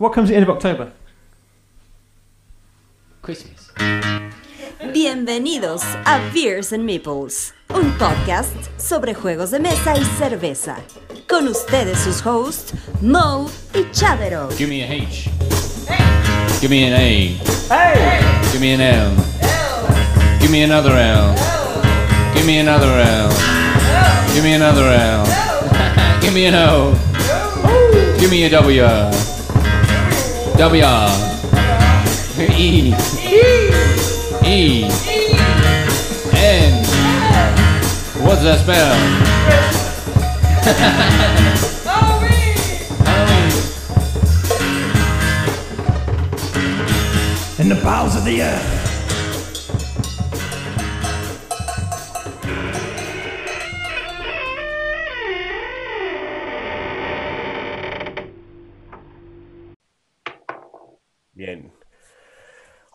What comes at the end of October? Christmas. Bienvenidos a Beers and Meeples, un podcast sobre juegos de mesa y cerveza. Con ustedes sus hosts, Mo y Chavero. Give me a H. Give me an A. Hey! Give me an L. Give me another L. Give me another L. Give me another L. Give me an O. Give me a W. W. E. E. N. What's that spell? Halloween. in the bowels of the earth.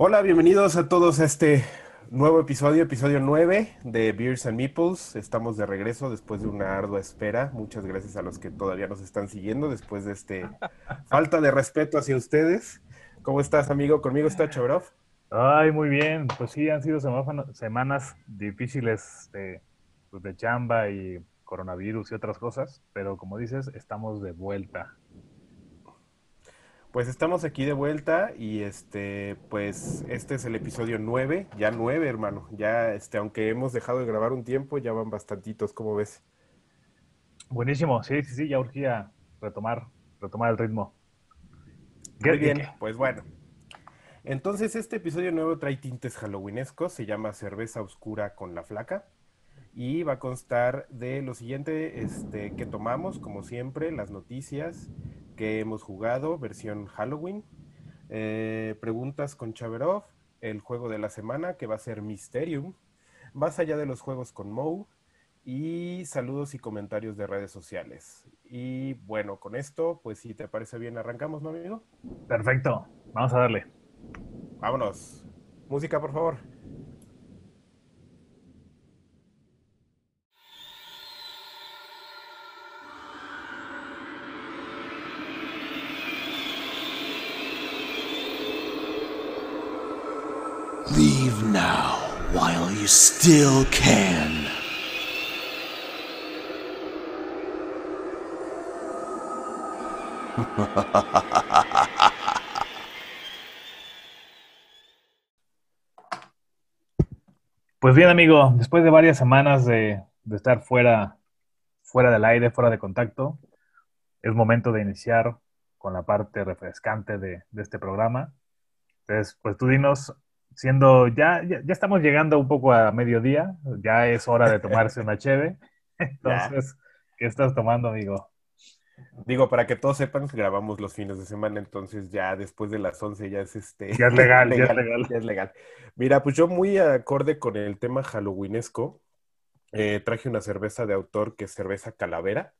Hola, bienvenidos a todos a este nuevo episodio, episodio 9 de Beers and Meeples. Estamos de regreso después de una ardua espera. Muchas gracias a los que todavía nos están siguiendo después de este falta de respeto hacia ustedes. ¿Cómo estás, amigo? Conmigo está Chabrov. Ay, muy bien. Pues sí, han sido semanas difíciles de, pues, de chamba y coronavirus y otras cosas, pero como dices, estamos de vuelta. Pues estamos aquí de vuelta y este, pues este es el episodio 9, ya 9, hermano. Ya, este, aunque hemos dejado de grabar un tiempo, ya van bastantitos, ¿cómo ves? Buenísimo, sí, sí, sí, ya urgía retomar, retomar el ritmo. Muy ¿Qué- bien, qué- pues bueno. Entonces, este episodio nuevo trae tintes halloweenescos, se llama Cerveza Oscura con la Flaca. Y va a constar de lo siguiente este, que tomamos, como siempre, las noticias que hemos jugado, versión Halloween. eh, preguntas con Chaverov, el juego de la semana, que va a ser Mysterium. Más allá de los juegos con Moe. Y saludos y comentarios de redes sociales. Y bueno, con esto, pues si te parece bien, arrancamos, ¿no, amigo? Perfecto, vamos a darle. Vámonos. Música, por favor. Now while you still can. Pues bien, amigo, después de varias semanas de, estar fuera, fuera del aire, fuera de contacto, es momento de iniciar con la parte refrescante de, de este programa. Entonces, pues tú dinos, siendo ya, ya, ya estamos llegando un poco a mediodía, ya es hora de tomarse una cheve. Entonces, ¿qué estás tomando, amigo? Digo, para que todos sepan que grabamos los fines de semana, entonces ya después de las 11 ya es este... Ya es legal, ya es legal. ya es legal. Mira, pues yo muy acorde con el tema halloweenesco, eh, traje una cerveza de autor que es cerveza calavera.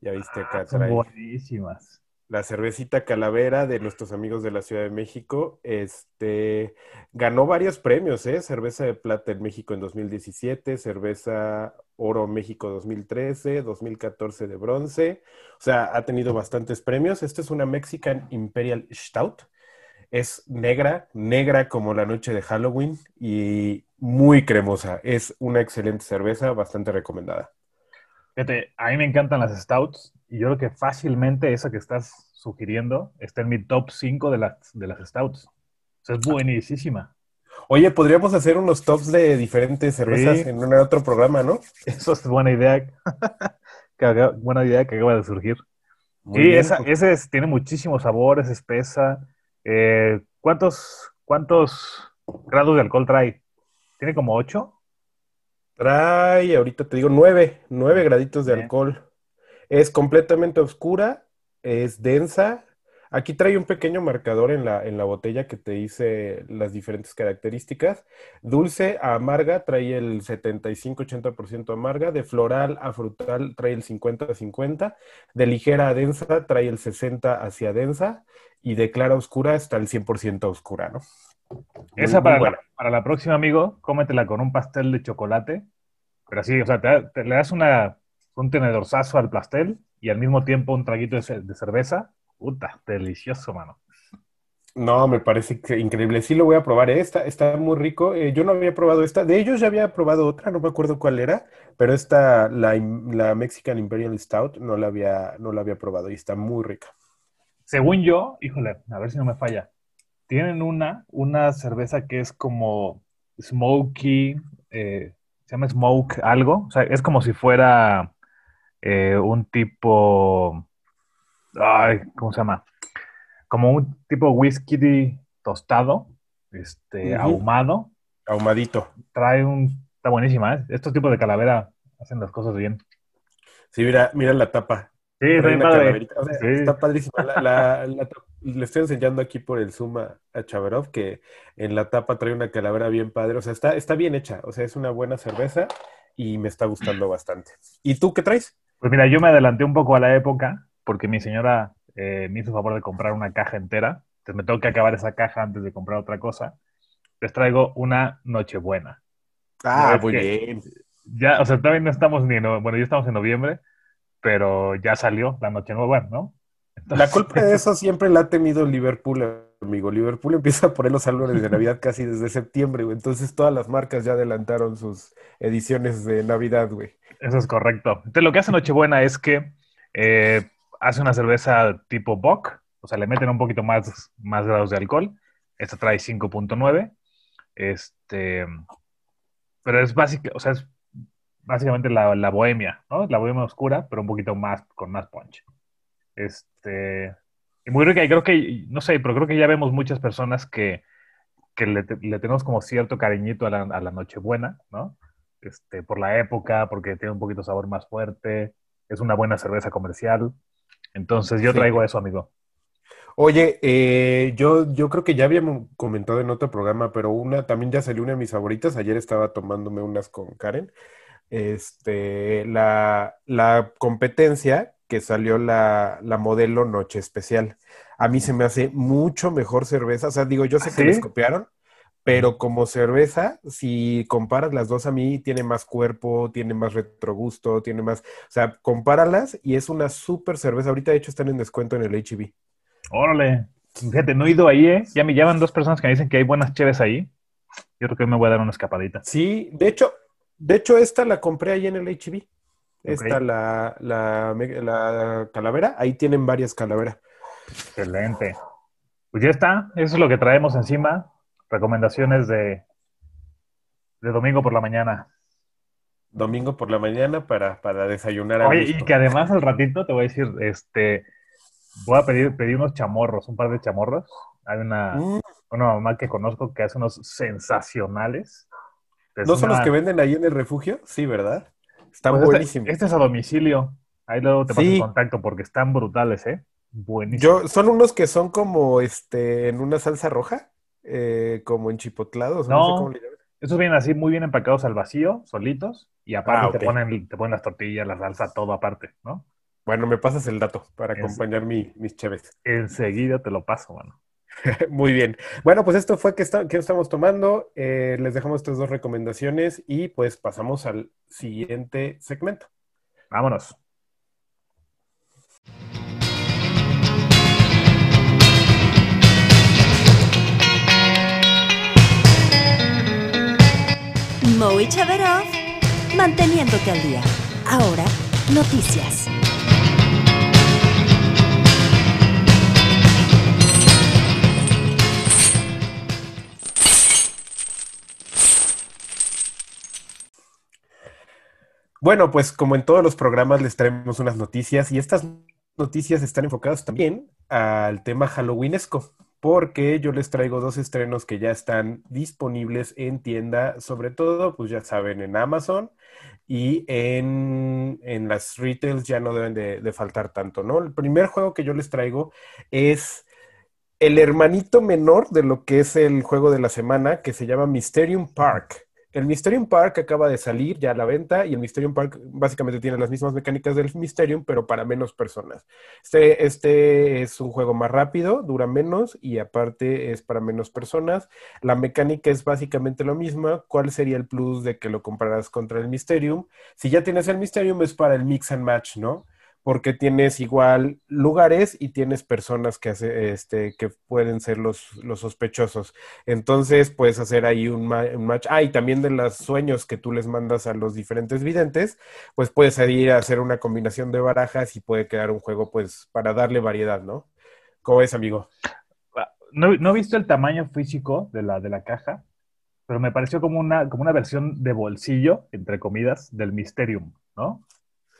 Ya viste acá Ah, Son trae buenísimas. La cervecita calavera de nuestros amigos de la Ciudad de México. Este ganó varios premios, ¿eh? Cerveza de plata en México en 2017, cerveza oro México 2013, 2014 de bronce. O sea, ha tenido bastantes premios. Esta es una Mexican Imperial Stout. Es negra, negra como la noche de Halloween y muy cremosa. Es una excelente cerveza, bastante recomendada. Fíjate, a mí me encantan las stouts y yo creo que fácilmente esa que estás sugiriendo está en mi top 5 de las, de las stouts. O sea, es buenísima. Oye, podríamos hacer unos tops de diferentes cervezas Sí. en un otro programa, ¿no? Eso es buena idea. buena idea que acaba de surgir. Muy Sí, bien, esa, pues, ese es- tiene muchísimo sabor, es espesa. Eh, ¿cuántos, ¿Cuántos grados de alcohol trae? ¿Tiene como 8? Trae, ahorita te digo, nueve, nueve graditos de alcohol. Es completamente oscura, es densa. Aquí trae un pequeño marcador en la, en la botella que te dice las diferentes características. Dulce a amarga trae el 75-80% amarga. De floral a frutal trae el 50-50. De ligera a densa trae el 60 hacia densa. Y de clara a oscura está el 100% oscura, ¿no? Esa para, la, para la próxima, amigo, cómetela con un pastel de chocolate. Pero así, o sea, te, te- le das una, un tenedorzazo al pastel y al mismo tiempo un traguito de, ce- de cerveza. Puta, delicioso, mano. No, me parece increíble. Sí lo voy a probar. ¿eh? Está, está muy rico. Eh, yo no había probado esta. De ellos ya había probado otra, no me acuerdo cuál era, pero esta, la, la Mexican Imperial Stout, no la había, no la había probado y está muy rica. Según yo, híjole, a ver si no me falla. Tienen una, una cerveza que es como smoky, eh, se llama smoke algo. O sea, es como si fuera eh, un tipo, ay, ¿cómo se llama? Como un tipo whisky tostado, este, ahumado. Ahumadito. Trae un, está buenísima, ¿eh? Estos tipos de calavera hacen las cosas bien. Sí, mira, mira la tapa. Sí, está padre. calaverita. O sea, Sí. Está padrísima. La, la- la tapa- le estoy enseñando aquí por el Zoom a, a Chaverov que en la tapa trae una calavera bien padre. O sea, está, está bien hecha. O sea, es una buena cerveza y me está gustando bastante. ¿Y tú qué traes? Pues mira, yo me adelanté un poco a la época porque mi señora eh, me hizo favor de comprar una caja entera. Entonces me tengo que acabar esa caja antes de comprar otra cosa. Les traigo una Nochebuena. Ah, muy bien. Ya, o sea, todavía no estamos ni en, no- bueno, ya estamos en noviembre, pero ya salió la Nochebuena, ¿no? La culpa de eso siempre la ha tenido Liverpool, amigo. Liverpool empieza a poner los árboles de Navidad casi desde septiembre, güey. Entonces todas las marcas ya adelantaron sus ediciones de Navidad, güey. Eso es correcto. Entonces, lo que hace Nochebuena es que eh, hace una cerveza tipo Bock, o sea, le meten un poquito más, más grados de alcohol. Esta trae 5.9. Este, pero es básica, o sea, es básicamente la, la bohemia, ¿no? La bohemia oscura, pero un poquito más, con más punch. Este, y muy rica, y creo que, no sé, pero creo que ya vemos muchas personas que, que le, le tenemos como cierto cariñito a la, a la Nochebuena, ¿no? Este, por la época, porque tiene un poquito sabor más fuerte, es una buena cerveza comercial. Entonces yo Sí. traigo eso, amigo. Oye, eh, yo, yo creo que ya habíamos comentado en otro programa, pero una también ya salió una de mis favoritas. Ayer estaba tomándome unas con Karen. Este, la, la competencia que salió la, la modelo Noche Especial. A mí se me hace mucho mejor cerveza. O sea, digo, yo sé ¿Ah, que les copiaron, pero como cerveza, si comparas las dos a mí, tiene más cuerpo, tiene más retrogusto, tiene más. O sea, compáralas y es una súper cerveza. Ahorita, de hecho, están en descuento en el HEB. Órale. Fíjate, no he ido ahí, ¿eh? Ya me llaman dos personas que me dicen que hay buenas cheves ahí. Yo creo que me voy a dar una escapadita. Sí, de hecho, de hecho, esta la compré ahí en el HB. Esta, Ok. la, la, calavera, ahí tienen varias calaveras. Excelente. Pues ya está, eso es lo que traemos encima. Recomendaciones de, de domingo por la mañana. Domingo por la mañana para, para desayunar a Oye, y que además al ratito te voy a decir, este, voy a pedir, pedir unos chamorros, un par de chamorros. Hay una, Mm, una mamá que conozco que hace unos sensacionales. Es ¿No son los que venden ahí en el refugio? Sí, ¿verdad? Están pues este- buenísimos. Este, es a domicilio. Ahí luego te paso Sí. el contacto porque están brutales, ¿eh? Buenísimo. Yo, son unos que son como este en una salsa roja, eh, como en chipotlados, no, No. sé cómo le llaman. Esos vienen así muy bien empacados al vacío, solitos, y aparte Ah, te, ponen, te ponen las tortillas, la salsa, todo aparte, ¿no? Bueno, me pasas el dato para acompañar mi- mis cheves. Enseguida te lo paso, mano. Muy bien. Bueno, pues esto fue que, está, que estamos tomando. Eh, les dejamos estas dos recomendaciones y pues pasamos al siguiente segmento. Vámonos. Mo y Chaverov, manteniéndote al día. Ahora, noticias. Bueno, pues como en todos los programas les traemos unas noticias y estas noticias están enfocadas también al tema halloweenesco, porque yo les traigo dos estrenos que ya están disponibles en tienda, sobre todo, pues ya saben, en Amazon y en, en las retails ya no deben de, de faltar tanto, ¿no? El primer juego que yo les traigo es el hermanito menor de lo que es el juego de la semana, que se llama Mysterium Park. El Mysterium Park acaba de salir ya a la venta y el Mysterium Park básicamente tiene las mismas mecánicas del Mysterium, pero para menos personas. Este, este es un juego más rápido, dura menos y aparte es para menos personas. La mecánica es básicamente lo misma. ¿Cuál sería el plus de que lo compararás contra el Mysterium? Si ya tienes el Mysterium es para el mix and match, ¿no? Porque tienes igual lugares y tienes personas que, hace, este, que pueden ser los, los sospechosos. Entonces puedes hacer ahí un, ma- un match. Ah, y también de los sueños que tú les mandas a los diferentes videntes, pues puedes ir a hacer una combinación de barajas y puede quedar un juego pues para darle variedad, ¿no? ¿Cómo es, amigo? No, no he visto el tamaño físico de la, de la caja, pero me pareció como una, como una versión de bolsillo, entre comidas, del Mysterium, ¿no?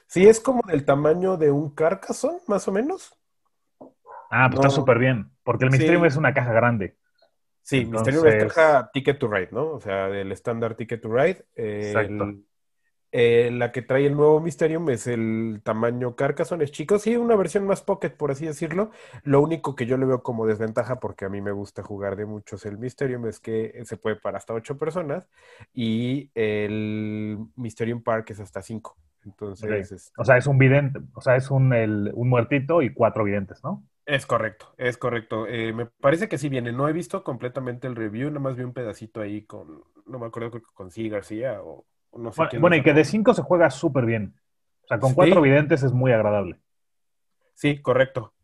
Sí, es como del tamaño de un Carcassonne, más o menos. Ah, pues No. está súper bien, porque el Sí. Mysterium es una caja grande. Sí, Entonces- Mysterium es caja Ticket to Ride, ¿no? O sea, del estándar Ticket to Ride. eh, Exacto. el- eh, la que trae el nuevo Mysterium es el tamaño Carcassonne, es chico. Sí, una versión más pocket, por así decirlo. Lo único que yo le veo como desventaja, porque a mí me gusta jugar de muchos el Mysterium, es que se puede para hasta ocho personas y el Mysterium Park es hasta cinco. Entonces, este, O sea, es un vidente, o sea, es un, el- un muertito y cuatro videntes, ¿no? Es correcto, es correcto. Eh, me parece que sí viene. No he visto completamente el review, nada más vi un pedacito ahí con, no me acuerdo, con Sí García o o no sé Bueno, y que de cinco se juega súper bien. O sea, con Sí. cuatro videntes es muy agradable. Sí, correcto.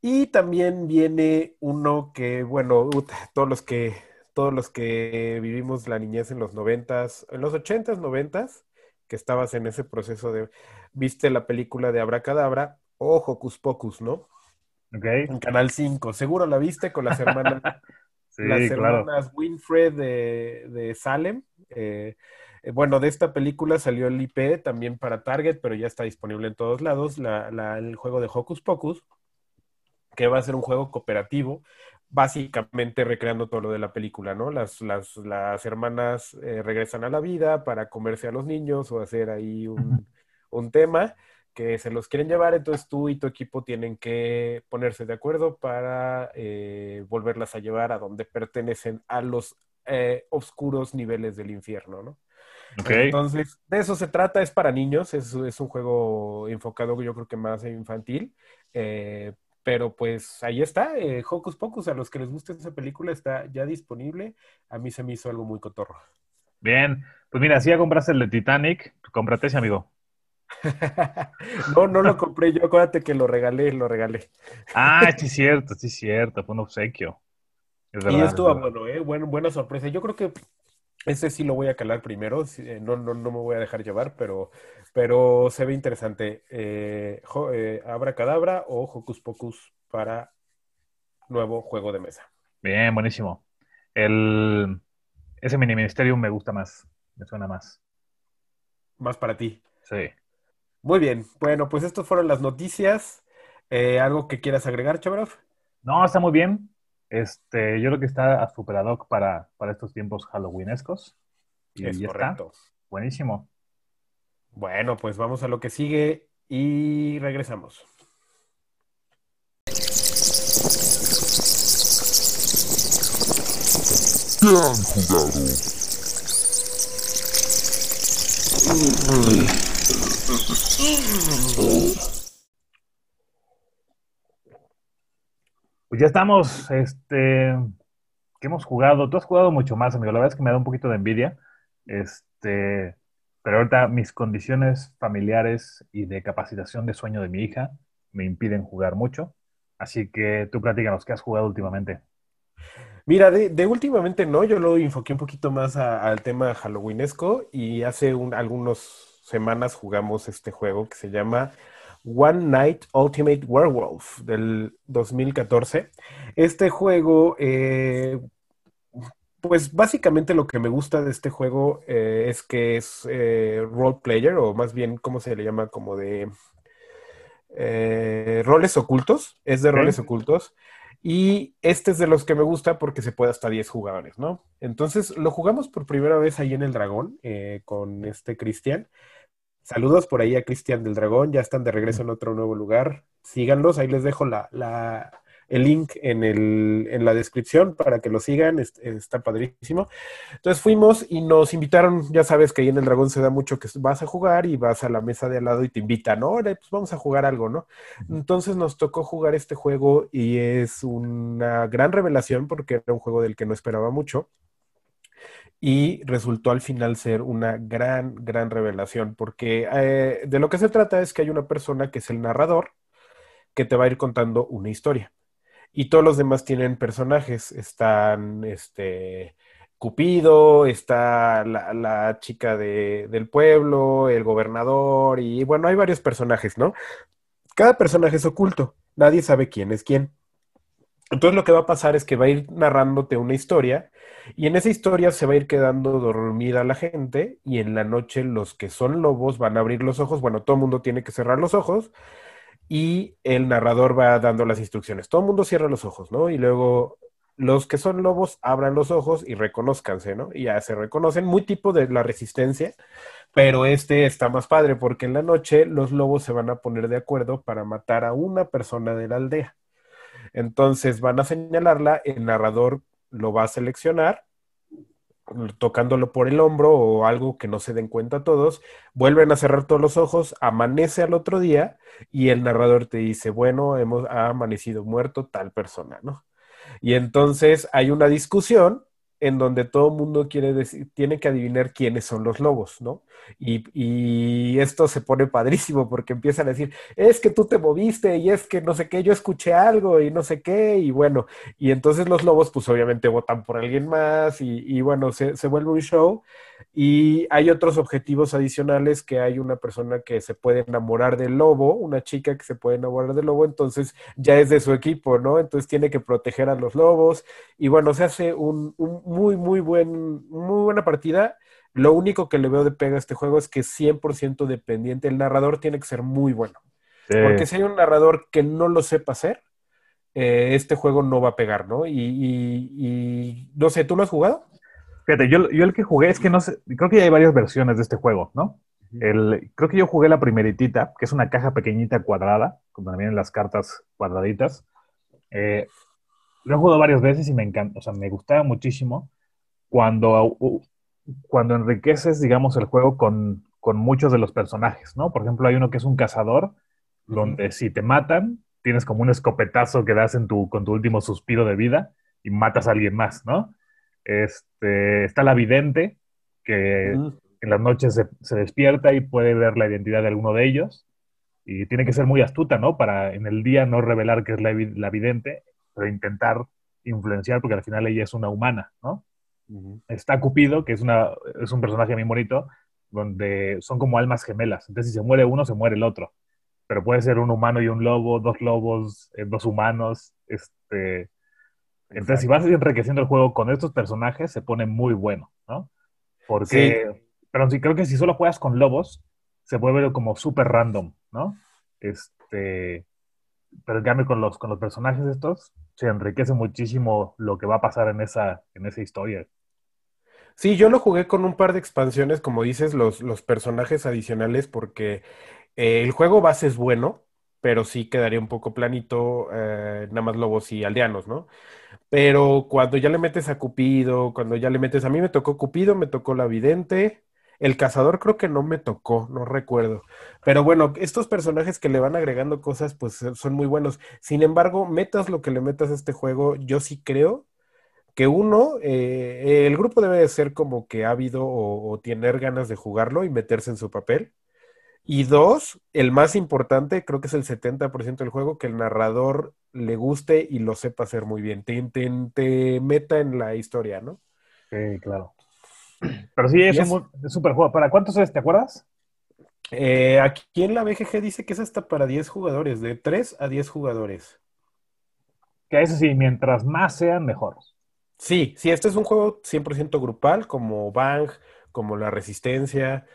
Y también viene uno que, bueno, todos los que, todos los que vivimos la niñez en los noventas, en los ochentas, noventas, que estabas en ese proceso de, viste la película de Abracadabra o Hocus Pocus, ¿no? ¿Ok? En Canal 5. Seguro la viste con las hermanas Sí, las claro. hermanas Winfred de, de Salem. Eh, bueno, de esta película salió el IP también para Target, pero ya está disponible en todos lados, la- la- el juego de Hocus Pocus, que va a ser un juego cooperativo, básicamente recreando todo lo de la película, ¿no? Las, las, las hermanas eh, regresan a la vida para comerse a los niños o hacer ahí un, un tema que se los quieren llevar, entonces tú y tu equipo tienen que ponerse de acuerdo para eh, volverlas a llevar a donde pertenecen a los eh, oscuros niveles del infierno, ¿no? Entonces, de eso se trata, es para niños, es, es un juego enfocado yo creo que más infantil, eh, pero pues ahí está, eh, Hocus Pocus, a los que les guste esa película está ya disponible, a mí se me hizo algo muy cotorro. Bien. Pues mira, si ya compraste el de Titanic, cómprate ese, amigo. No, no lo compré yo, acuérdate que lo regalé, lo regalé. Ah, sí, es cierto, sí, es cierto. Fue un obsequio. Es Y verdad, es estuvo verdad. bueno, ¿eh? Bueno, buena sorpresa. Yo creo que ese sí lo voy a calar primero. eh, no, no, no me voy a dejar llevar, pero, pero se ve interesante. Eh, jo- eh, Abracadabra o Hocus Pocus para nuevo juego de mesa. Bien, buenísimo. El, ese mini ministerio me gusta más. Me suena más. Más para ti. Sí. Muy bien. Bueno, pues estas fueron las noticias. Eh, ¿algo que quieras agregar, Chabrov? No, está muy bien. Este, yo creo que está a super ad hoc para, para estos tiempos halloweenescos. Y Es ya está. correcto. Buenísimo. Bueno, pues vamos a lo que sigue y regresamos. ¿Qué han jugado? Ya estamos, este, que hemos jugado. Tú has jugado mucho más, amigo. La verdad es que me da un poquito de envidia. Este, pero ahorita mis condiciones familiares y de capacitación de sueño de mi hija me impiden jugar mucho. Así que tú platícanos, ¿qué has jugado últimamente? Mira, de, últimamente no, yo lo enfoqué un poquito más al tema halloweenesco y hace un- algunas semanas jugamos este juego que se llama One Night Ultimate Werewolf del 2014. Este juego, eh, pues básicamente lo que me gusta de este juego eh, es que es eh, role player o más bien, ¿cómo se le llama? Como de roles ocultos, es de roles ocultos. Y este es de los que me gusta porque se puede hasta 10 jugadores, ¿no? Entonces lo jugamos por primera vez ahí en el Dragón con este Cristian. Saludos por ahí a Cristian del Dragón, ya están de regreso en otro nuevo lugar. Síganlos, ahí les dejo la, la- el link en, el, en la descripción para que lo sigan, es- está padrísimo. Entonces fuimos y nos invitaron, ya sabes que ahí en el Dragón se da mucho que vas a jugar y vas a la mesa de al lado y te invitan, ¿no? Pues vamos a jugar algo, ¿no? Entonces nos tocó jugar este juego y es una gran revelación porque era un juego del que no esperaba mucho. Y resultó al final ser una gran, gran revelación, porque eh, de lo que se trata es que hay una persona que es el narrador que te va a ir contando una historia. Y todos los demás tienen personajes. Están este Cupido, está la, la chica de, del pueblo, el gobernador, y bueno, hay varios personajes, ¿no? Cada personaje es oculto, nadie sabe quién es quién. Entonces lo que va a pasar es que va a ir narrándote una historia y en esa historia se va a ir quedando dormida la gente y en la noche los que son lobos van a abrir los ojos, bueno, todo el mundo tiene que cerrar los ojos y el narrador va dando las instrucciones. Todo el mundo cierra los ojos, ¿no? Y luego los que son lobos abran los ojos y reconozcanse, ¿no? Y ya se reconocen, muy tipo de la resistencia, pero este está más padre porque en la noche los lobos se van a poner de acuerdo para matar a una persona de la aldea. Entonces van a señalarla, el narrador lo va a seleccionar, tocándolo por el hombro o algo que no se den cuenta todos, vuelven a cerrar todos los ojos, amanece al otro día y el narrador te dice, bueno, hemos ha amanecido muerto tal persona, ¿no? Y entonces hay una discusión en donde todo el mundo quiere decir, tiene que adivinar quiénes son los lobos, ¿no? Y, y, esto se pone padrísimo porque empiezan a decir, es que tú te moviste y es que no sé qué, yo escuché algo y no sé qué, y bueno, y entonces los lobos pues obviamente votan por alguien más y, y bueno, se, se, vuelve un show y hay otros objetivos adicionales que hay una persona que se puede enamorar del lobo, una chica que se puede enamorar del lobo, entonces ya es de su equipo, ¿no? Entonces tiene que proteger a los lobos y bueno, se hace un, un muy, muy buen, muy buena partida lo único que le veo de pega a este juego es que es 100% dependiente. El narrador tiene que ser muy bueno. Sí. Porque si hay un narrador que no lo sepa hacer, eh, este juego no va a pegar, ¿no? Y, y, y, no sé, ¿tú lo has jugado? Fíjate, yo, yo el que jugué es que no sé, creo que ya hay varias versiones de este juego, ¿no? El, creo que yo jugué la primeritita, que es una caja pequeñita cuadrada, como vienen las cartas cuadraditas. Eh, lo he jugado varias veces y me encanta, o sea, me gustaba muchísimo cuando cuando enriqueces, digamos, el juego con, con, muchos de los personajes, ¿no? Por ejemplo, hay uno que es un cazador, donde si te matan, tienes como un escopetazo que das en tu, con tu último suspiro de vida y matas a alguien más, ¿no? Este, está la vidente, que en las noches se, se, despierta y puede ver la identidad de alguno de ellos. Y tiene que ser muy astuta, ¿no? Para en el día no revelar que es la, la vidente, pero intentar influenciar, porque al final ella es una humana, ¿no? Está Cupido, que es, una, es un personaje muy bonito, donde son como almas gemelas. Entonces, si se muere uno, se muere el otro. Pero puede ser un humano y un lobo, dos lobos, eh, dos humanos. Este... Entonces, si vas enriqueciendo el juego con estos personajes, se pone muy bueno, ¿no? Porque, sí. pero sí, creo que si solo juegas con lobos, se vuelve como súper random, ¿no? Este, pero en cambio con los, con los personajes estos, se enriquece muchísimo lo que va a pasar en esa, en esa historia. Sí, yo lo jugué con un par de expansiones, como dices, los, los personajes adicionales, porque eh, el juego base es bueno, pero sí quedaría un poco planito, eh, nada más lobos y aldeanos, ¿no? Pero cuando ya le metes a Cupido, cuando ya le metes, a mí me tocó Cupido, me tocó la Vidente, el cazador creo que no me tocó, no recuerdo. Pero bueno, estos personajes que le van agregando cosas, pues son muy buenos. Sin embargo, metas lo que le metas a este juego, yo sí creo que uno, eh, el grupo debe de ser como que ávido o, o, tener ganas de jugarlo y meterse en su papel. Y dos, el más importante, creo que es el 70% del juego, que el narrador le guste y lo sepa hacer muy bien, te, te meta en la historia, ¿no? Sí, claro. Pero sí, es un super juego. ¿Para cuántos es? ¿Te acuerdas? Eh, aquí en la BGG dice que es hasta para 10 jugadores, de 3 a 10 jugadores. Que eso sí, mientras más sean, mejor. Sí, sí, este es un juego 100% grupal, como Bang, como La Resistencia,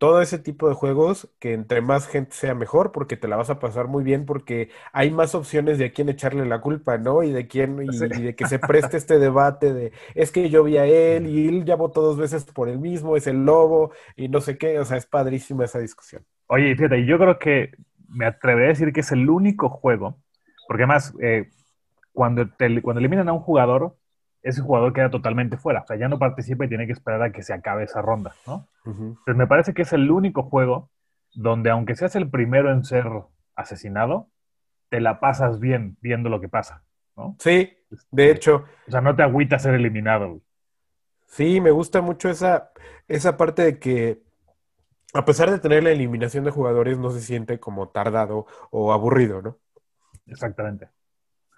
todo ese tipo de juegos que entre más gente sea mejor porque te la vas a pasar muy bien porque hay más opciones de a quién echarle la culpa, ¿no? Y de quién y, sí. y, de que se preste este debate de es que yo vi a él y él ya votó dos veces por el mismo, es el lobo y no sé qué, o sea, es padrísima esa discusión. Oye, fíjate, yo creo que me atreveré a decir que es el único juego, porque además eh, cuando, te, cuando eliminan a un jugador, ese jugador queda totalmente fuera. O sea, ya no participa y tiene que esperar a que se acabe esa ronda, ¿no? Uh -huh. Entonces me parece que es el único juego donde aunque seas el primero en ser asesinado, te la pasas bien viendo lo que pasa, ¿no? Sí, de hecho. O sea, no te agüita ser eliminado. Sí, me gusta mucho esa, esa parte de que a pesar de tener la eliminación de jugadores, no se siente como tardado o aburrido, ¿no? Exactamente.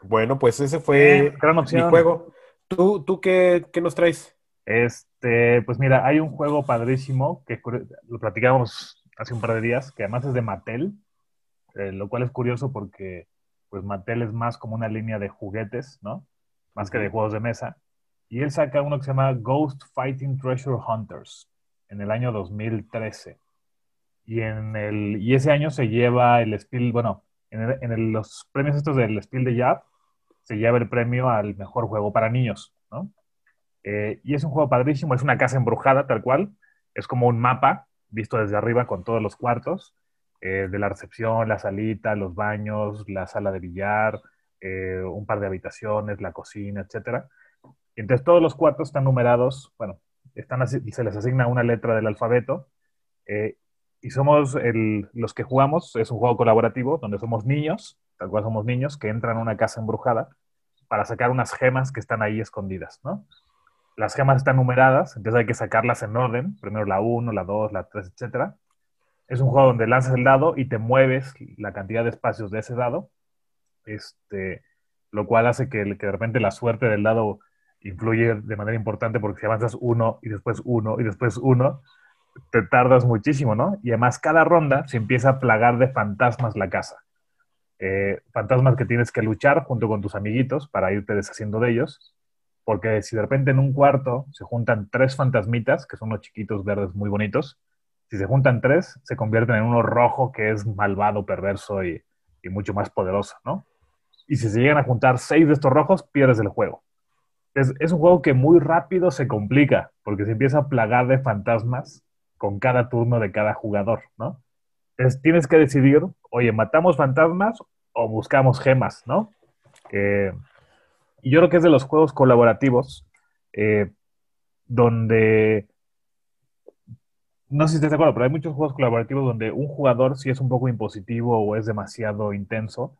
Bueno, pues ese fue gran mi juego. ¿Tú, tú qué, qué nos traes? Este, pues mira, hay un juego padrísimo que lo platicamos hace un par de días, que además es de Mattel, eh, lo cual es curioso porque pues Mattel es más como una línea de juguetes, ¿no? Más que de juegos de mesa. Y él saca uno que se llama Ghost Fighting Treasure Hunters en el año 2013. Y, en el, y ese año se lleva el Spiel, bueno, en, el- en el- los premios estos del Spiel de Jab, se lleva el premio al mejor juego para niños, ¿no? Eh, y es un juego padrísimo, es una casa embrujada tal cual, es como un mapa visto desde arriba con todos los cuartos, eh, de la recepción, la salita, los baños, la sala de billar, eh, un par de habitaciones, la cocina. Y entonces todos los cuartos están numerados, bueno, están se les asigna una letra del alfabeto, y somos el- los que jugamos, es un juego colaborativo donde somos niños, tal cual somos niños, que entran a una casa embrujada para sacar unas gemas que están ahí escondidas, ¿no? Las gemas están numeradas, entonces hay que sacarlas en orden, primero la 1, la 2, la 3, etcétera. Es un juego donde lanzas el dado y te mueves la cantidad de espacios de ese dado, este, lo cual hace que, que de repente la suerte del dado influye de manera importante porque si avanzas uno y después uno y después uno, te tardas muchísimo, ¿no? Y además cada ronda se empieza a plagar de fantasmas la casa. Eh, fantasmas que tienes que luchar junto con tus amiguitos para irte deshaciendo de ellos, porque si de repente en un cuarto se juntan tres fantasmitas, que son unos chiquitos verdes muy bonitos, si se juntan tres, se convierten en uno rojo que es malvado, perverso y, mucho más poderoso, ¿no? Y si se llegan a juntar seis de estos rojos, pierdes el juego. Es, es un juego que muy rápido se complica, porque se empieza a plagar de fantasmas con cada turno de cada jugador, ¿no? Entonces tienes que decidir, oye, ¿matamos fantasmas o buscamos gemas, ¿no? Eh, y yo creo que es de los juegos colaborativos eh, donde, no sé si estás de acuerdo, pero hay muchos juegos colaborativos donde un jugador, si es un poco impositivo o es demasiado intenso,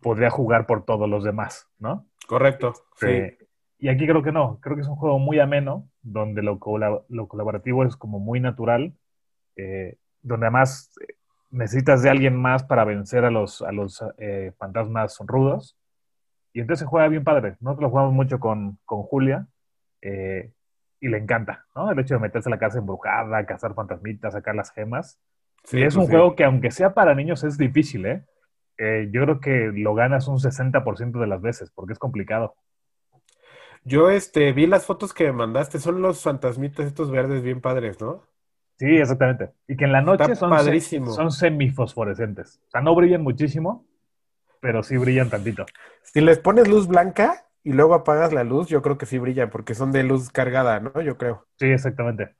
podría jugar por todos los demás, ¿no? Correcto. Sí. Eh, y aquí creo que no, creo que es un juego muy ameno, donde lo, lo colaborativo es como muy natural, eh, donde además necesitas de alguien más para vencer a los, a los eh, fantasmas rudos. Y entonces se juega bien padre. Nosotros lo jugamos mucho con, con Julia eh, y le encanta, ¿no? El hecho de meterse a la casa embrujada, cazar fantasmitas, sacar las gemas. Sí, y es pues un sí. juego que aunque sea para niños es difícil, ¿eh? Eh, yo creo que lo ganas un 60% de las veces porque es complicado. Yo este, vi las fotos que me mandaste, son los fantasmitas estos verdes bien padres, ¿no? Sí, exactamente. Y que en la noche son, padrísimo. son semifosforescentes. O sea, no brillan muchísimo, pero sí brillan tantito. Si les pones luz blanca y luego apagas la luz, yo creo que sí brillan, porque son de luz cargada, ¿no? Yo creo. Sí, exactamente.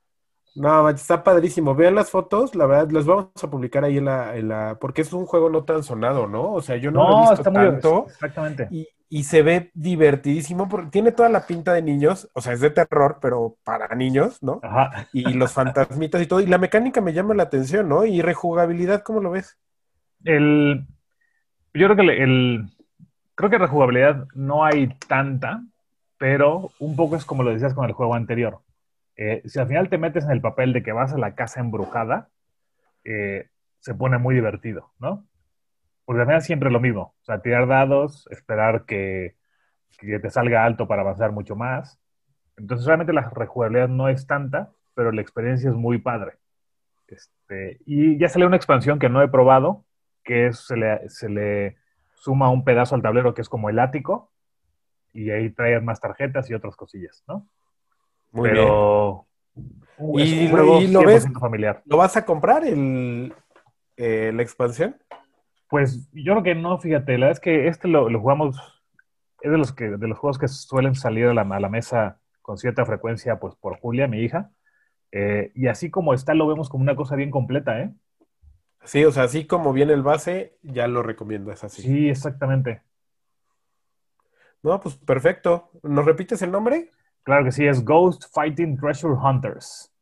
No, está padrísimo. Vean las fotos, la verdad, las vamos a publicar ahí en la, en la, porque es un juego no tan sonado, ¿no? O sea, yo no, lo he No, visto está muy tanto. Exactamente. Y, y se ve divertidísimo porque tiene toda la pinta de niños, o sea, es de terror, pero para niños, ¿no? Ajá. Y los fantasmitas y todo. Y la mecánica me llama la atención, ¿no? Y rejugabilidad, ¿cómo lo ves? El, yo creo que el, el- creo que rejugabilidad no hay tanta, pero un poco es como lo decías con el juego anterior. Eh, si al final te metes en el papel de que vas a la casa embrujada, eh, se pone muy divertido, ¿no? Porque al final siempre es lo mismo. O sea, tirar dados, esperar que, que te salga alto para avanzar mucho más. Entonces, realmente la rejugabilidad no es tanta, pero la experiencia es muy padre. Este, y ya salió una expansión que no he probado, que es, se, le, se le suma un pedazo al tablero que es como el ático, y ahí traes más tarjetas y otras cosillas, ¿no? Muy bien. pero uh, es ¿Y- un juego y lo ves? 100% familiar. ¿Lo vas a comprar el, eh, la expansión? Pues yo creo que no, fíjate, la verdad es que este lo, lo jugamos, es de los, que, de los juegos que suelen salir a la, a la mesa con cierta frecuencia, pues por Julia, mi hija. Eh, y así como está, lo vemos como una cosa bien completa, ¿eh? Sí, o sea, así como viene el base, ya lo recomiendas así. Sí, exactamente. No, pues perfecto. ¿Nos repites el nombre? Claro que sí, es Ghost Fighting Treasure Hunters.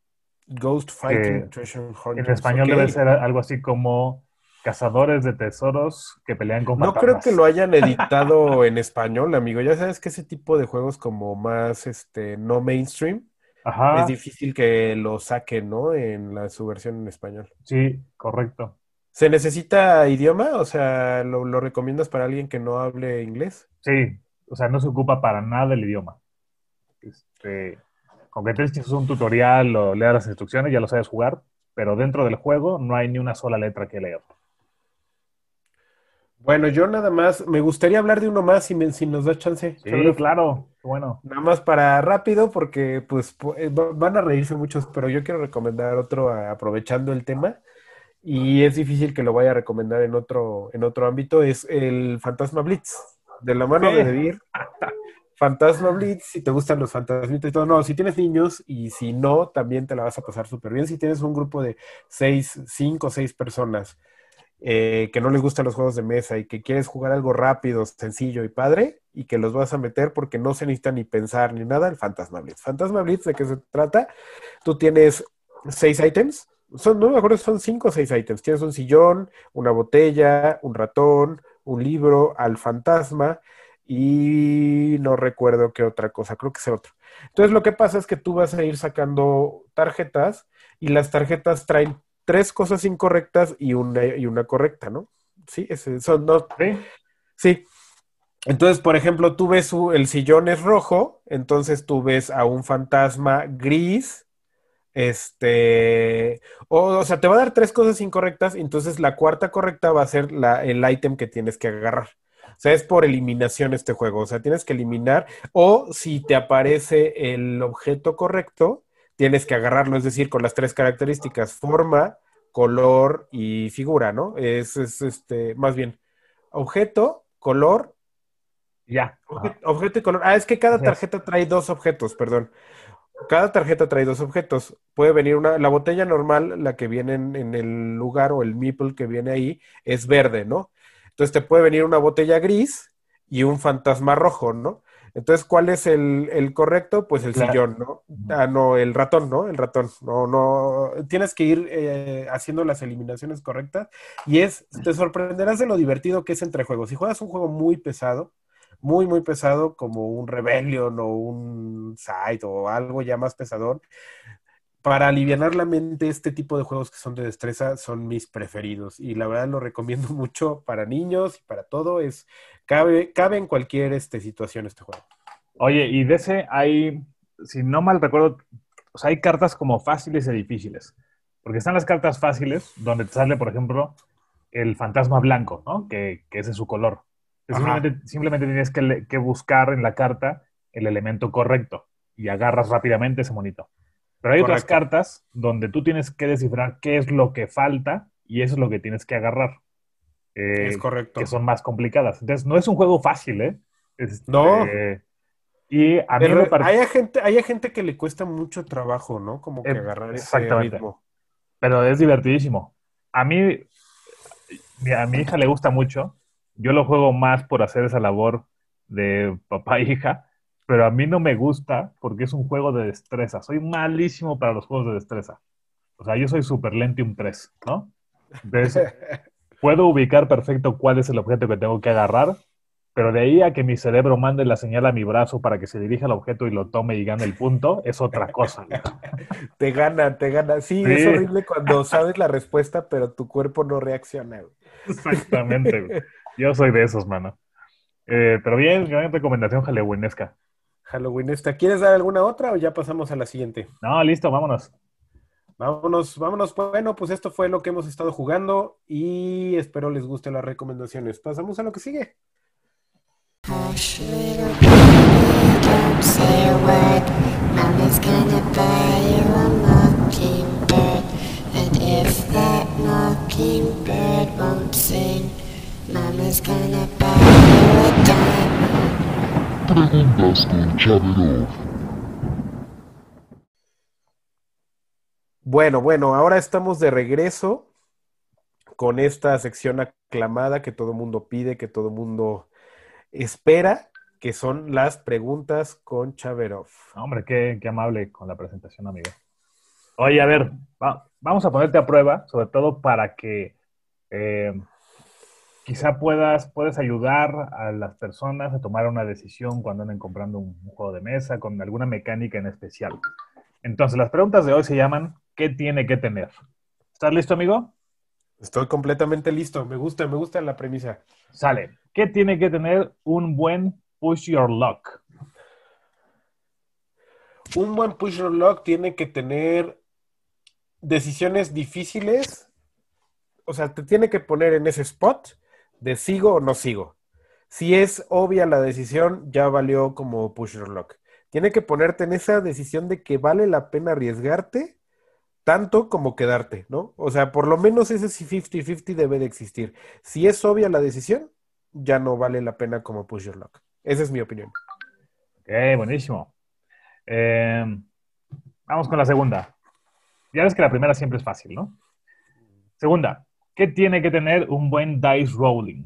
Ghost Fighting Treasure En Hunters. español ok. debe ser algo así como Cazadores de Tesoros que pelean con No creo que lo hayan editado en español, amigo. Ya sabes que ese tipo de juegos como más, este, no mainstream, Ajá. es difícil que lo saquen, ¿no? En la, su versión en español. Sí, correcto. ¿Se necesita idioma? O sea, ¿lo, lo recomiendas para alguien que no hable inglés? Sí, o sea, no se ocupa para nada el idioma. Este, con que te eches un tutorial o leas las instrucciones, ya lo sabes jugar, pero dentro del juego no hay ni una sola letra que leer. Bueno, yo nada más, me gustaría hablar de uno más si, me- si nos da chance. Sí, claro, bueno. Nada más para rápido, porque pues pu- eh, va- van a reírse muchos, pero yo quiero recomendar otro aprovechando el tema. Y es difícil que lo vaya a recomendar en otro, en otro ámbito, es el Fantasma Blitz, de la mano de Debir. Fantasma Blitz, si te gustan los fantasmitas y todo. No, si tienes niños y si no, también te la vas a pasar súper bien. Si tienes un grupo de seis, cinco o seis personas eh, que no les gustan los juegos de mesa y que quieres jugar algo rápido, sencillo y padre, y que los vas a meter porque no se necesita ni pensar ni nada, el Fantasma Blitz. Fantasma Blitz, ¿de qué se trata? Tú tienes seis ítems. Son, no me acuerdo, son cinco o seis ítems. Tienes un sillón, una botella, un ratón, un libro, al fantasma y no recuerdo qué otra cosa, creo que es otro. Entonces lo que pasa es que tú vas a ir sacando tarjetas y las tarjetas traen tres cosas incorrectas y una, y una correcta, ¿no? Sí, ese- son no, Sí, Sí. Entonces, por ejemplo, tú ves el sillón es rojo, entonces tú ves a un fantasma gris, este, o, o sea, te va a dar tres cosas incorrectas, entonces la cuarta correcta va a ser la, el ítem que tienes que agarrar. O sea, es por eliminación este juego, o sea, tienes que eliminar, o si te aparece el objeto correcto, tienes que agarrarlo, es decir, con las tres características, forma, color y figura, ¿no? Es, es este, más bien objeto, color, ya. obje- objeto y color. Ah, es que cada tarjeta trae dos objetos, perdón. Cada tarjeta trae dos objetos. Puede venir una, la botella normal, la que viene en, en el lugar o el meeple que viene ahí, es verde, ¿no? Entonces te puede venir una botella gris y un fantasma rojo, ¿no? Entonces, ¿cuál es el, el correcto? Pues el Claro. sillón, ¿no? Ah, no, el ratón, ¿no? El ratón. No, no. Tienes que ir eh, haciendo las eliminaciones correctas y es, te sorprenderás de lo divertido que es entre juegos. Si juegas un juego muy pesado, muy, muy pesado, como un Rebellion o un Side o algo ya más pesadón, para alivianar la mente, este tipo de juegos que son de destreza son mis preferidos. Y la verdad lo recomiendo mucho para niños y para todo. Es, cabe, cabe en cualquier este, situación este juego. Oye, y de ese hay, si no mal recuerdo, o sea, hay cartas como fáciles y difíciles. Porque están las cartas fáciles, donde te sale, por ejemplo, el fantasma blanco, ¿no? Que, que ese es su color. Simplemente, simplemente tienes que buscar en la carta el elemento correcto y agarras rápidamente ese monito. Pero hay otras cartas donde tú tienes que descifrar qué es lo que falta y eso es lo que tienes que agarrar. Eh, es correcto. que son más complicadas. Entonces, no es un juego fácil, ¿eh? Este, No. Y a mí me parece... hay gente, hay gente que le cuesta mucho trabajo, ¿no? Como que Eh, agarrar ese exactamente. ritmo. Pero es divertidísimo. A mí, a mi hija le gusta mucho. Yo lo juego más por hacer esa labor de papá e hija, pero a mí no me gusta porque es un juego de destreza. Soy malísimo para los juegos de destreza. O sea, yo soy super Lentium 3, ¿no? Entonces, puedo ubicar perfecto cuál es el objeto que tengo que agarrar, pero de ahí a que mi cerebro mande la señal a mi brazo para que se dirija al objeto y lo tome y gane el punto, es otra cosa. Te gana, te gana. Sí, Sí. es horrible cuando sabes la respuesta, pero tu cuerpo no reacciona. güey. Exactamente. güey. Yo soy de esos, mano. Eh, pero bien, gran recomendación halloweenesca. Halloween esta. ¿Quieres dar alguna otra o ya pasamos a la siguiente? No, listo, vámonos. Vámonos, vámonos. Bueno, pues esto fue lo que hemos estado jugando y espero les gusten las recomendaciones. Pasamos a lo que sigue. Hush, little baby, don't say a word. Mama's gonna buy you a mockingbird. And if that mockingbird won't sing, Mama's gonna buy you a diamond. Preguntas con Chaverov. Bueno, bueno, ahora estamos de regreso con esta sección aclamada que todo mundo pide, que todo mundo espera, que son las preguntas con Chaverov. Hombre, qué, qué amable con la presentación, amigo. Oye, a ver, va- vamos a ponerte a prueba, sobre todo para que eh, quizá puedas, puedas ayudar a las personas a tomar una decisión cuando anden comprando un, un juego de mesa con alguna mecánica en especial. Entonces, las preguntas de hoy se llaman ¿qué tiene que tener? ¿Estás listo, amigo? Estoy completamente listo. Me gusta, me gusta la premisa. Sale. ¿Qué tiene que tener un buen push your luck? Un buen push or lock tiene que tener decisiones difíciles. O sea, te tiene que poner en ese spot de sigo o no sigo. Si es obvia la decisión, ya valió como push or lock. Tiene que ponerte en esa decisión de que vale la pena arriesgarte tanto como quedarte, ¿no? O sea, por lo menos ese 50-50 debe de existir. Si es obvia la decisión, ya no vale la pena como push your. Esa es mi opinión. Ok, buenísimo. Eh, vamos con la segunda. Ya ves que la primera siempre es fácil, ¿no? Segunda, ¿qué tiene que tener un buen dice rolling?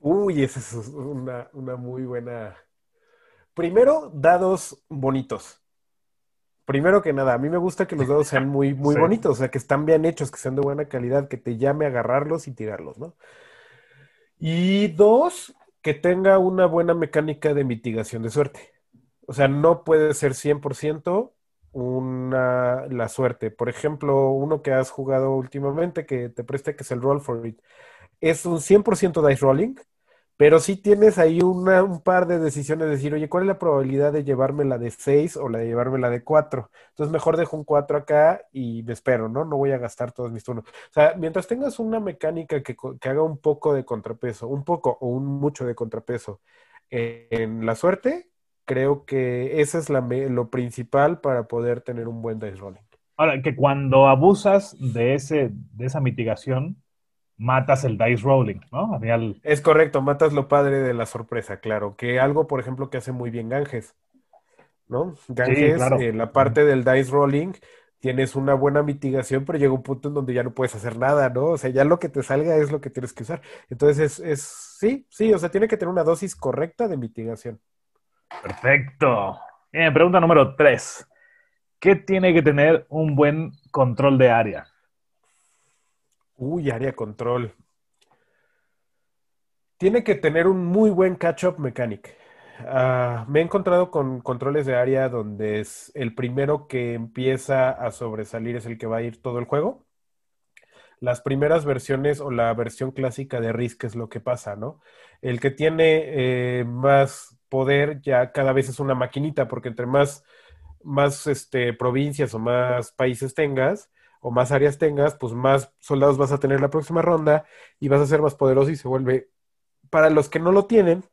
Uy, esa es una, una muy buena. Primero, dados bonitos. Primero que nada, a mí me gusta que los dados sean muy, muy Sí. bonitos, o sea, que están bien hechos, que sean de buena calidad, que te llame a agarrarlos y tirarlos, ¿no? Y dos, que tenga una buena mecánica de mitigación de suerte. O sea, no puede ser 100% una, la suerte. Por ejemplo, uno que has jugado últimamente que te preste, que es el Roll for It. Es un 100% dice rolling, pero sí tienes ahí una- un par de decisiones de decir, oye, ¿cuál es la probabilidad de llevarme la de 6 o la de llevarme la de 4? Entonces mejor dejo un 4 acá y me espero, ¿no? No voy a gastar todos mis turnos. O sea, mientras tengas una mecánica que, que haga un poco de contrapeso, un poco o un mucho de contrapeso en la suerte, creo que esa es la lo principal para poder tener un buen dice rolling. Ahora, que cuando abusas de, ese, de esa mitigación, matas el dice rolling, ¿no? Es correcto, matas lo padre de la sorpresa, claro. Que algo, por ejemplo, que hace muy bien Ganges, ¿no? Ganges, claro. eh, la parte del dice rolling, tienes una buena mitigación, pero llega un punto en donde ya no puedes hacer nada, ¿no? O sea, ya lo que te salga es lo que tienes que usar. Entonces, es, es sí, sí, o sea, tiene que tener una dosis correcta de mitigación. Perfecto. Bien, pregunta número tres. ¿Qué tiene que tener un buen control de área? Uy, área control. Tiene que tener un muy buen catch-up mechanic. Ah, me he encontrado con controles de área donde es el primero que empieza a sobresalir es el que va a ir todo el juego. Las primeras versiones o la versión clásica de Risk es lo que pasa, ¿no? El que tiene eh, más poder ya cada vez es una maquinita, porque entre más, más este, provincias o más países tengas, o más áreas tengas, pues más soldados vas a tener la próxima ronda y vas a ser más poderoso y se vuelve, para los que no lo tienen,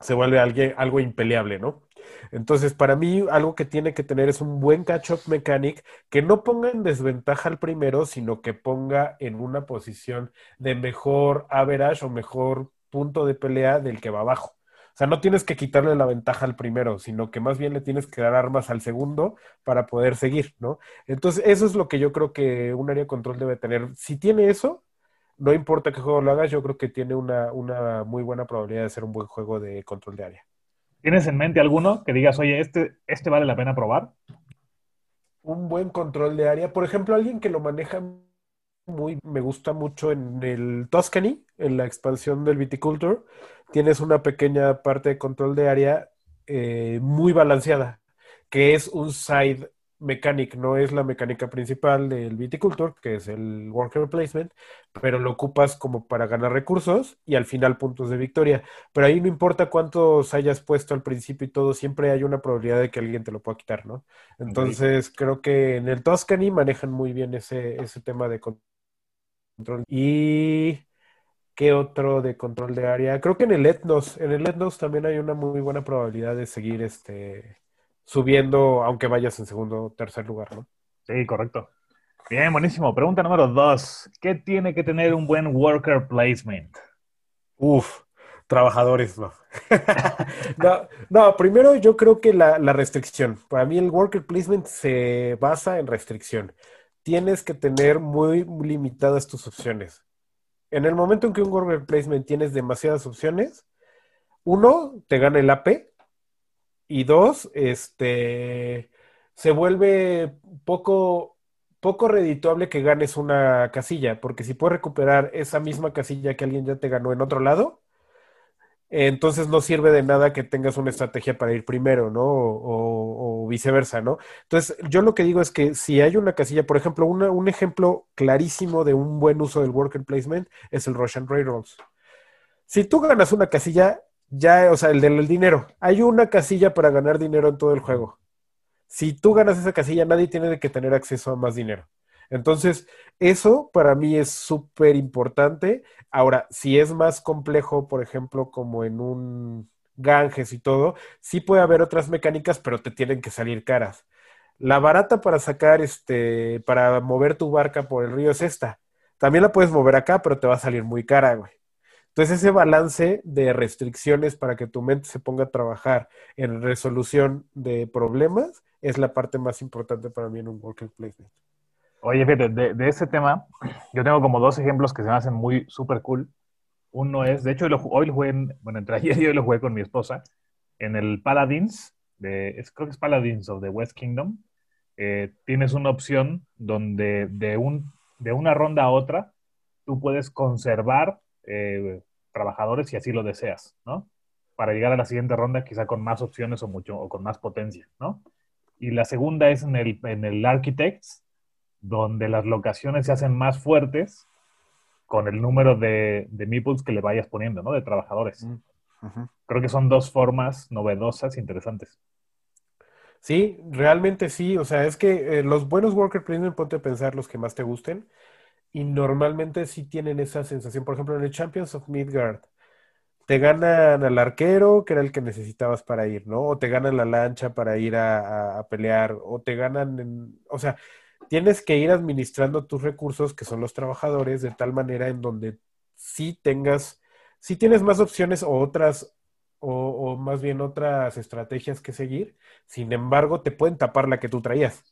se vuelve alguien, algo impeleable, ¿no? Entonces, para mí, algo que tiene que tener es un buen catch-up mechanic que no ponga en desventaja al primero, sino que ponga en una posición de mejor average o mejor punto de pelea del que va abajo. O sea, no tienes que quitarle la ventaja al primero, sino que más bien le tienes que dar armas al segundo para poder seguir, ¿no? Entonces, eso es lo que yo creo que un área de control debe tener. Si tiene eso, no importa qué juego lo hagas, yo creo que tiene una, una muy buena probabilidad de ser un buen juego de control de área. ¿Tienes en mente alguno que digas, oye, este, este vale la pena probar? Un buen control de área. Por ejemplo, alguien que lo maneja muy, me gusta mucho en el Tuscany, en la expansión del Viticulture, tienes una pequeña parte de control de área eh, muy balanceada, que es un side mechanic, no es la mecánica principal del Viticulture, que es el worker placement, pero lo ocupas como para ganar recursos y al final puntos de victoria. Pero ahí no importa cuántos hayas puesto al principio y todo, siempre hay una probabilidad de que alguien te lo pueda quitar, ¿no? Entonces creo que en el Tuscany manejan muy bien ese, ese tema de control. Y ¿qué otro de control de área? Creo que en el Etnos, en el Etnos también hay una muy buena probabilidad de seguir este subiendo, aunque vayas en segundo o tercer lugar, ¿no? Sí, correcto. Bien, buenísimo. Pregunta número dos. ¿Qué tiene que tener un buen worker placement? Uf, trabajadores, no. no. No, primero yo creo que la, la restricción. Para mí el worker placement se basa en restricción. Tienes que tener muy limitadas tus opciones. En el momento en que un worker placement tienes demasiadas opciones, uno, te gana el AP, y dos, este, se vuelve poco, poco redituable que ganes una casilla, porque si puedes recuperar esa misma casilla que alguien ya te ganó en otro lado, entonces no sirve de nada que tengas una estrategia para ir primero, ¿no? O, viceversa, ¿no? Entonces, yo lo que digo es que si hay una casilla, por ejemplo, un ejemplo clarísimo de un buen uso del worker placement es el Russian Railroads. Si tú ganas una casilla, ya, o sea, el del dinero, hay una casilla para ganar dinero en todo el juego. Si tú ganas esa casilla, nadie tiene que tener acceso a más dinero. Entonces, eso para mí es súper importante. Ahora, si es más complejo, por ejemplo, como en un Ganges y todo, sí puede haber otras mecánicas, pero te tienen que salir caras. La barata para sacar, este, para mover tu barca por el río es esta. También la puedes mover acá, pero te va a salir muy cara, güey. Entonces, ese balance de restricciones para que tu mente se ponga a trabajar en resolución de problemas es la parte más importante para mí en un worker placement. Oye, fíjate, de, de ese tema, yo tengo como dos ejemplos que se me hacen muy súper cool. Uno es, de hecho, hoy lo, jugué, en- bueno, entre ayer y hoy lo jugué con mi esposa, en el Paladins, de, es- creo que es Paladins of the West Kingdom. Eh, tienes una opción donde de, un, de una ronda a otra, tú puedes conservar eh, trabajadores si así lo deseas, ¿no? Para llegar a la siguiente ronda quizá con más opciones o, mucho, o con más potencia, ¿no? Y la segunda es en el, en el Architects, donde las locaciones se hacen más fuertes con el número de, de meeples que le vayas poniendo, ¿no? De trabajadores. Creo que son dos formas novedosas, interesantes. Sí, realmente sí. O sea, es que eh, los buenos worker placement, ponte a pensar los que más te gusten. Y normalmente sí tienen esa sensación. Por ejemplo, en el Champions of Midgard, te ganan al arquero, que era el que necesitabas para ir, ¿no? O te ganan la lancha para ir a, a- a pelear, o te ganan, en- o sea, tienes que ir administrando tus recursos, que son los trabajadores, de tal manera en donde sí tengas, sí tienes más opciones o otras, o, o más bien otras estrategias que seguir. Sin embargo, te pueden tapar la que tú traías.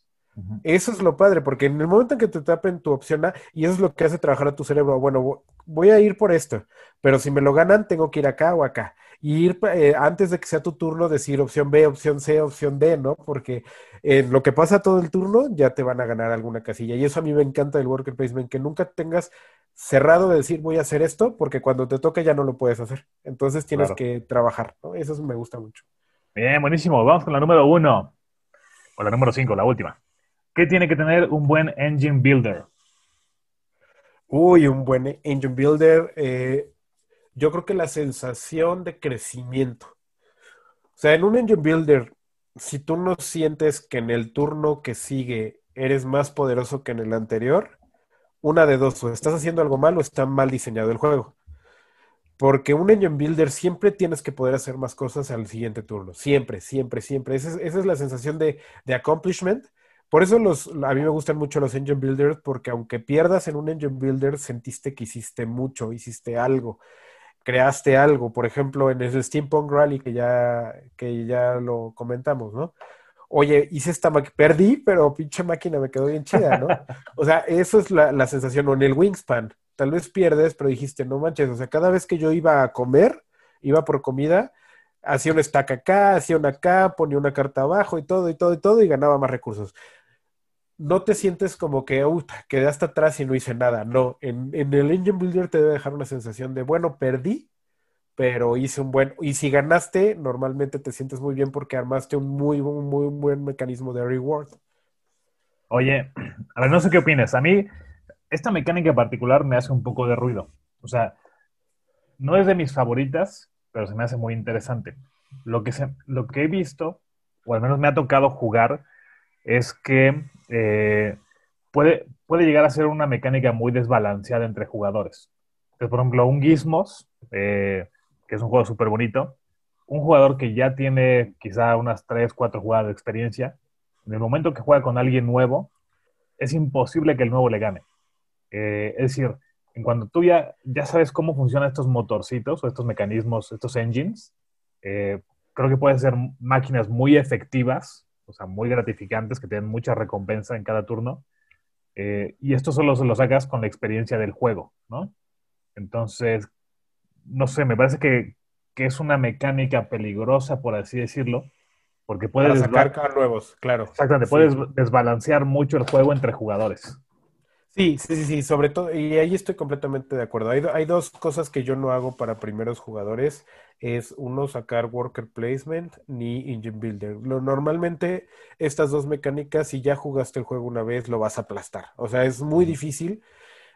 Eso es lo padre, porque en el momento en que te tapen tu opción A, y eso es lo que hace trabajar a tu cerebro, bueno, vo- voy a ir por esto, pero si me lo ganan, tengo que ir acá o acá. Y ir eh, antes de que sea tu turno, decir opción B, opción C, opción D, ¿no? Porque en lo que pasa todo el turno, ya te van a ganar alguna casilla. Y eso a mí me encanta del worker placement, que nunca tengas cerrado de decir voy a hacer esto, porque cuando te toque ya no lo puedes hacer. Entonces tienes Claro. que trabajar, ¿no? Eso me gusta mucho. Bien, buenísimo. Vamos con la número uno. O la número cinco, la última. ¿Qué tiene que tener un buen engine builder? Uy, un buen engine builder. eh, yo creo que la sensación de crecimiento. O sea, en un engine builder, si tú no sientes que en el turno que sigue eres más poderoso que en el anterior, una de dos, o estás haciendo algo mal o está mal diseñado el juego. Porque un engine builder siempre tienes que poder hacer más cosas al siguiente turno. Siempre, siempre, siempre. Esa es, la sensación de, de accomplishment. Por eso los, a mí me gustan mucho los engine builders, porque aunque pierdas en un engine builder, sentiste que hiciste mucho, hiciste algo, creaste algo. Por ejemplo, en el Steampunk Rally, que ya, que ya lo comentamos, ¿no? Oye, hice esta máquina, perdí, pero pinche máquina me quedó bien chida, ¿no? O sea, eso es la, la sensación. O en el Wingspan, tal vez pierdes, pero dijiste, no manches, o sea, cada vez que yo iba a comer, iba por comida, hacía un stack acá, hacía una acá, ponía una carta abajo y todo, y todo, y todo, y ganaba más recursos. No te sientes como que, "Uy, quedé hasta atrás y no hice nada. No, en, en el Engine Builder te debe dejar una sensación de, bueno, perdí, pero hice un buen, y si ganaste, normalmente te sientes muy bien porque armaste un muy, un muy buen mecanismo de reward. Oye, a ver, no sé qué opinas. A mí, esta mecánica en particular me hace un poco de ruido. O sea, no es de mis favoritas, pero se me hace muy interesante. Lo que, se- lo que he visto, o al menos me ha tocado jugar, es que eh, puede, puede llegar a ser una mecánica muy desbalanceada entre jugadores. Entonces, por ejemplo, un Gizmos, eh, que es un juego súper bonito, un jugador que ya tiene quizá unas 3, 4 jugadas de experiencia, en el momento que juega con alguien nuevo, es imposible que el nuevo le gane. Eh, es decir, en cuanto tú ya, ya sabes cómo funcionan estos motorcitos o estos mecanismos, estos engines, creo que pueden ser máquinas muy efectivas, o sea, muy gratificantes, que tienen mucha recompensa en cada turno. Eh, y esto solo se lo sacas con la experiencia del juego, ¿no? Entonces, no sé, me parece que, que es una mecánica peligrosa, por así decirlo, porque Para puedes sacar cada nuevos, claro. Exactamente, Sí. puedes desbalancear mucho el juego entre jugadores. Sí, sí, sí, sí, sobre todo, y ahí estoy completamente de acuerdo. Hay, hay dos cosas que yo no hago para primeros jugadores, es uno sacar worker placement ni engine builder. Lo, normalmente estas dos mecánicas, si ya jugaste el juego una vez, lo vas a aplastar. O sea, es muy difícil.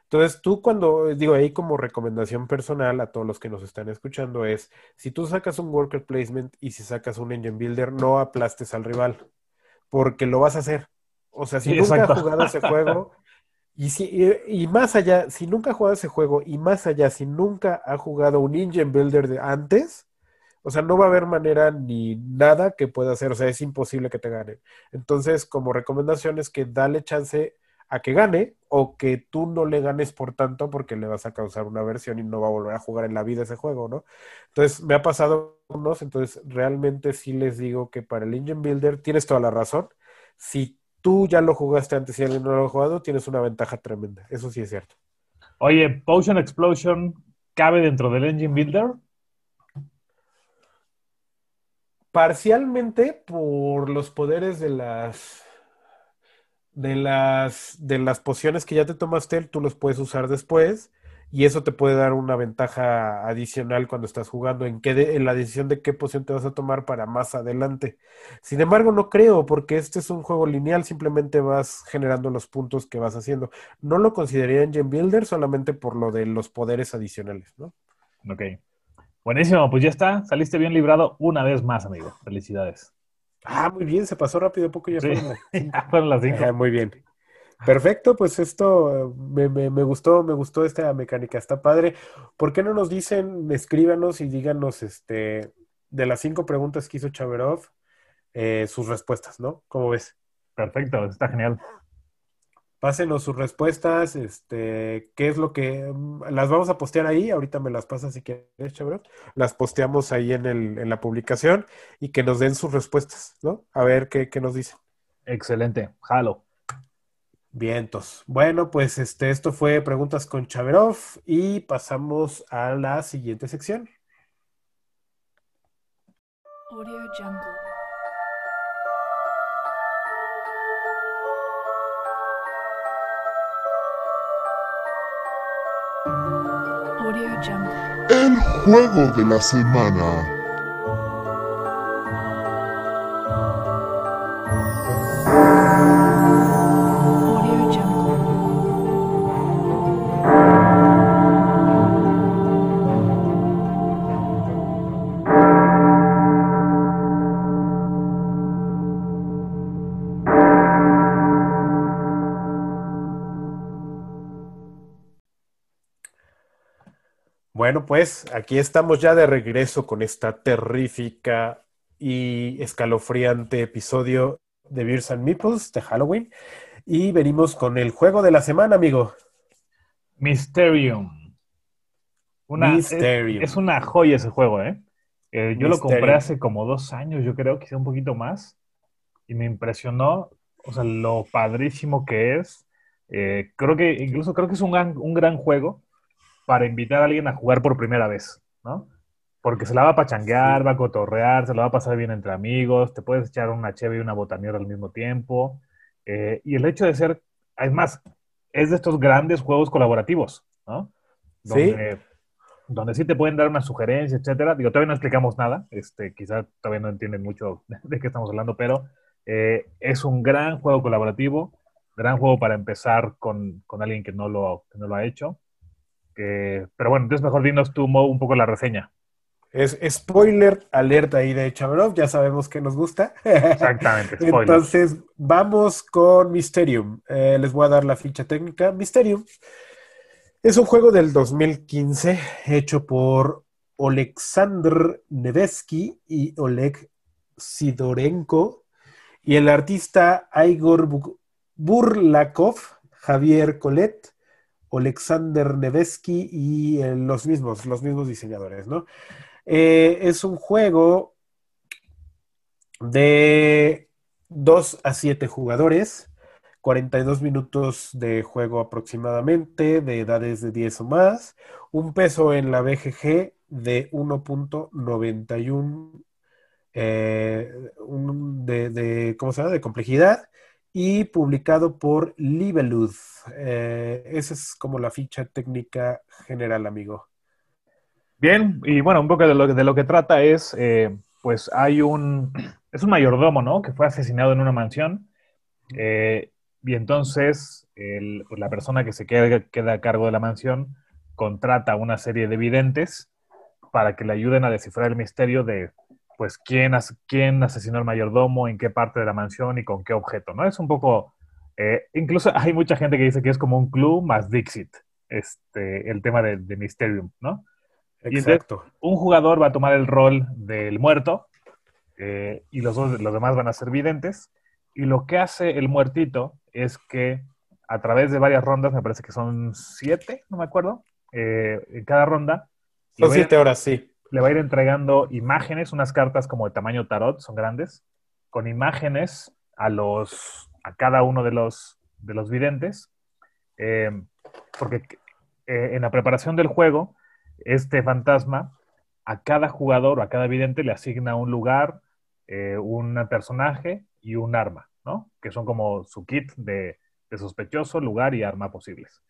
Entonces, tú cuando, digo ahí como recomendación personal a todos los que nos están escuchando es, si tú sacas un worker placement y si sacas un engine builder, no aplastes al rival, porque lo vas a hacer. O sea, si Sí, nunca exacto. has jugado ese juego... Y, si, y, más allá, si nunca ha jugado ese juego y más allá, si nunca ha jugado un Engine Builder de antes, o sea, no va a haber manera ni nada que pueda hacer, o sea, es imposible que te gane. Entonces, como recomendación es que dale chance a que gane o que tú no le ganes por tanto porque le vas a causar una aversión y no va a volver a jugar en la vida ese juego, ¿no? Entonces, me ha pasado unos, entonces realmente sí les digo que para el Engine Builder tienes toda la razón. Si tú ya lo jugaste antes y alguien no lo ha jugado, tienes una ventaja tremenda. Eso sí es cierto. Oye, Potion Explosion cabe dentro del Engine Builder. Parcialmente por los poderes de las de las de las pociones que ya te tomaste, tú los puedes usar después y eso te puede dar una ventaja adicional cuando estás jugando en qué de- en la decisión de qué poción te vas a tomar para más adelante. Sin embargo, no creo porque este es un juego lineal, simplemente vas generando los puntos que vas haciendo. No lo consideraría Engine Builder solamente por lo de los poderes adicionales, ¿no? Ok. Buenísimo, pues ya está. Saliste bien librado una vez más, amigo. Felicidades. Ah, muy bien, se pasó rápido, poco ya Sí. fueron las cinco. Ah, muy bien. Perfecto, pues esto me, me- me gustó, me gustó esta mecánica, está padre. ¿Por qué no nos dicen, escríbanos y díganos este, de las cinco preguntas que hizo Chaverov, eh, sus respuestas, ¿no? ¿Cómo ves? Perfecto, está genial. Pásenos sus respuestas, este, qué es lo que mm, las vamos a postear ahí, ahorita me las pasas si quieres, Chaverov. Las posteamos ahí en el, en la publicación y que nos den sus respuestas, ¿no? A ver qué, qué nos dicen. Excelente. Jalo. Vientos. Bueno, pues este, esto fue Preguntas con Chaverov y pasamos a la siguiente sección. Audio Jungle. Audio Jungle. El juego de la semana. Bueno, pues aquí estamos ya de regreso con esta terrífica y escalofriante episodio de Beers and Meeples de Halloween. Y venimos con el juego de la semana, amigo. Mysterium. Una, Mysterium. Es, es una joya ese juego, ¿eh? Eh, yo lo compré hace como dos años, yo creo, quizá un poquito más, y me impresionó, o sea, lo padrísimo que es. Eh, creo que, incluso creo que es un gran, un gran juego para invitar a alguien a jugar por primera vez, ¿no? Porque se la va a pachanguear, va a cotorrear, se la va a pasar bien entre amigos, te puedes echar una cheve y una botanera al mismo tiempo. Eh, y el hecho de ser, es más, es de estos grandes juegos colaborativos, ¿no? Sí. Donde, donde sí te pueden dar una sugerencia, etcétera. Digo, todavía no explicamos nada, este, quizá todavía no entienden mucho de qué estamos hablando, pero eh, es un gran juego colaborativo, gran juego para empezar con, con alguien que no lo, que no lo ha hecho. Pero bueno, entonces mejor dinos tú, Mo, un poco la reseña. Es spoiler alerta ahí de Chaverov, ya sabemos que nos gusta. Exactamente, spoiler. Entonces, vamos con Mysterium. Eh, les voy a dar la ficha técnica. Mysterium es un juego del 2015 hecho por Oleksandr Nevesky y Oleg Sidorenko y el artista Igor Bu- Burlakov, Javier Colet, Alexander Nevesky y eh, los mismos, los mismos diseñadores, ¿no? Eh, es un juego de 2 a 7 jugadores, 42 minutos de juego aproximadamente, de edades de 10 o más, un peso en la BGG de 1.91 eh, de, de- ¿cómo se llama? de complejidad y publicado por Libelud. Eh, esa es como la ficha técnica general, amigo. Bien, y bueno, un poco de lo, de lo que trata es, eh, pues hay un, es un mayordomo, ¿no? Que fue asesinado en una mansión. eh, y entonces el- pues, la persona que se queda, queda a cargo de la mansión contrata una serie de videntes para que le ayuden a descifrar el misterio de, pues, quién, as- quién asesinó al mayordomo, en qué parte de la mansión y con qué objeto, ¿no? Es un poco, eh, incluso hay mucha gente que dice que es como un clue más Dixit, este, el tema de, de Mysterium, ¿no? Y Exacto. un jugador va a tomar el rol del muerto eh, y los, dos- los demás van a ser videntes. Y lo que hace el muertito es que a través de varias rondas, me parece que son siete, no me acuerdo, eh, en cada ronda, Son siete horas, sí. Le va a ir entregando imágenes, unas cartas como de tamaño tarot, son grandes, con imágenes a, los, a cada uno de los, de los videntes. Eh, porque eh, en la preparación del juego, este fantasma a cada jugador o a cada vidente le asigna un lugar, eh, un personaje y un arma, ¿no? Que son como su kit de, de sospechoso, lugar y arma posibles.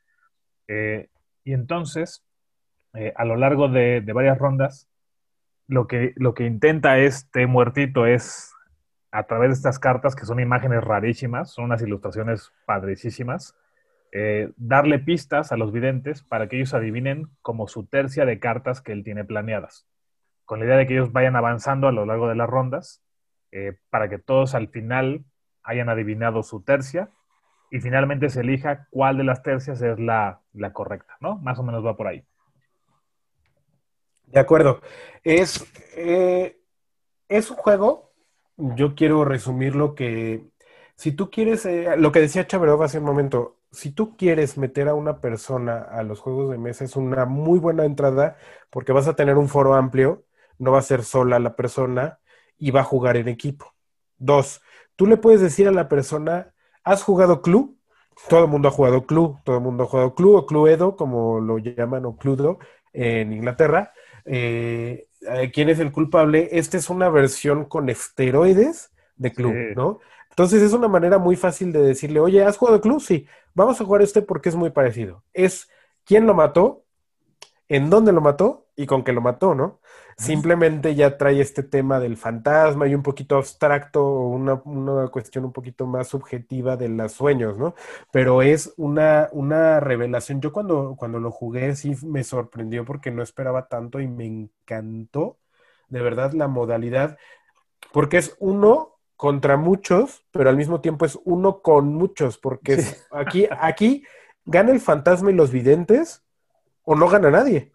Y entonces, a lo largo de, de varias rondas, lo que, lo que intenta este muertito es, a través de estas cartas, que son imágenes rarísimas, son unas ilustraciones padricísimas, eh, darle pistas a los videntes para que ellos adivinen como su tercia de cartas que él tiene planeadas, con la idea de que ellos vayan avanzando a lo largo de las rondas eh, para que todos al final hayan adivinado su tercia y finalmente se elija cuál de las tercias es la, la correcta, ¿no? Más o menos va por ahí. De acuerdo. Es, eh, es un juego, yo quiero resumir lo que, si tú quieres, eh, lo que decía Chaverov hace un momento, si tú quieres meter a una persona a los juegos de mesa, es una muy buena entrada porque vas a tener un foro amplio, no va a ser sola la persona y va a jugar en equipo. Dos, tú le puedes decir a la persona, ¿has jugado Club? Todo el mundo ha jugado Club, todo el mundo ha jugado Club o Cluedo, como lo llaman, o Cluedo en Inglaterra. Eh, eh, ¿quién es el culpable? Esta es una versión con esteroides de Club, Sí. ¿no? Entonces es una manera muy fácil de decirle, oye, ¿has jugado Club? Sí, vamos a jugar este porque es muy parecido. Es quién lo mató, en dónde lo mató y con qué lo mató, ¿no? Simplemente ya trae este tema del fantasma y un poquito abstracto, una, una cuestión un poquito más subjetiva de los sueños, ¿no? Pero es una, una revelación. Yo cuando, cuando lo jugué sí me sorprendió porque no esperaba tanto y me encantó de verdad la modalidad, porque es uno contra muchos, pero al mismo tiempo es uno con muchos, porque es- aquí, aquí gana el fantasma y los videntes o no gana nadie.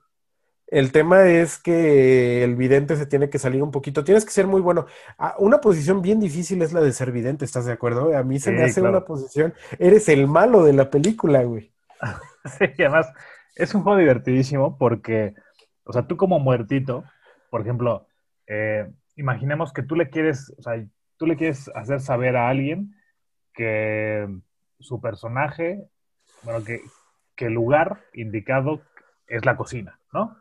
El tema es que el vidente se tiene que salir un poquito. Tienes que ser muy bueno. Ah, una posición bien difícil es la de ser vidente, ¿estás de acuerdo? A mí se me hace claro. una posición. Eres el malo de la película, güey. Sí, y además es un juego divertidísimo porque, o sea, tú como muertito, por ejemplo, eh, imaginemos que tú le quieres, o sea, tú le quieres hacer saber a alguien que su personaje, bueno, que, que el lugar indicado es la cocina, ¿no?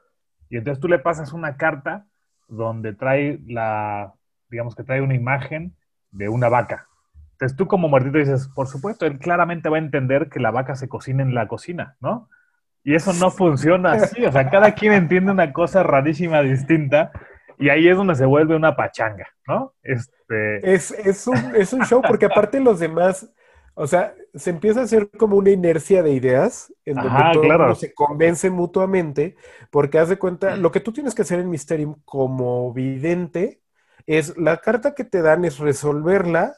Y entonces tú le pasas una carta donde trae la, digamos que trae una imagen de una vaca. Entonces tú como muertito dices, por supuesto, él claramente va a entender que la vaca se cocina en la cocina, ¿no? Y eso no funciona así, o sea, cada quien entiende una cosa rarísima, distinta, y ahí es donde se vuelve una pachanga, ¿no? Este, Es, es un, es un show porque aparte los demás, o sea, se empieza a hacer como una inercia de ideas en donde todo claro. se convence mutuamente, porque haz de cuenta, lo que tú tienes que hacer en Mysterium como vidente es la carta que te dan es resolverla,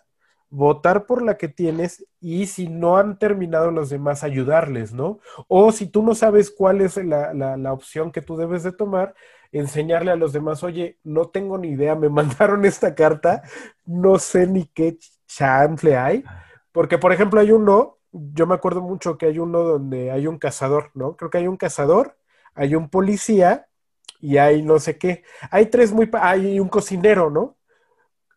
votar por la que tienes y si no han terminado los demás, ayudarles, ¿no? O si tú no sabes cuál es la, la- la opción que tú debes de tomar, enseñarle a los demás, oye, no tengo ni idea, me mandaron esta carta, no sé ni qué chanfle hay, porque por ejemplo hay uno, yo me acuerdo mucho que hay uno donde hay un cazador, ¿no? Creo que hay un cazador, hay un policía y hay no sé qué. Hay tres muy, hay un cocinero, ¿no?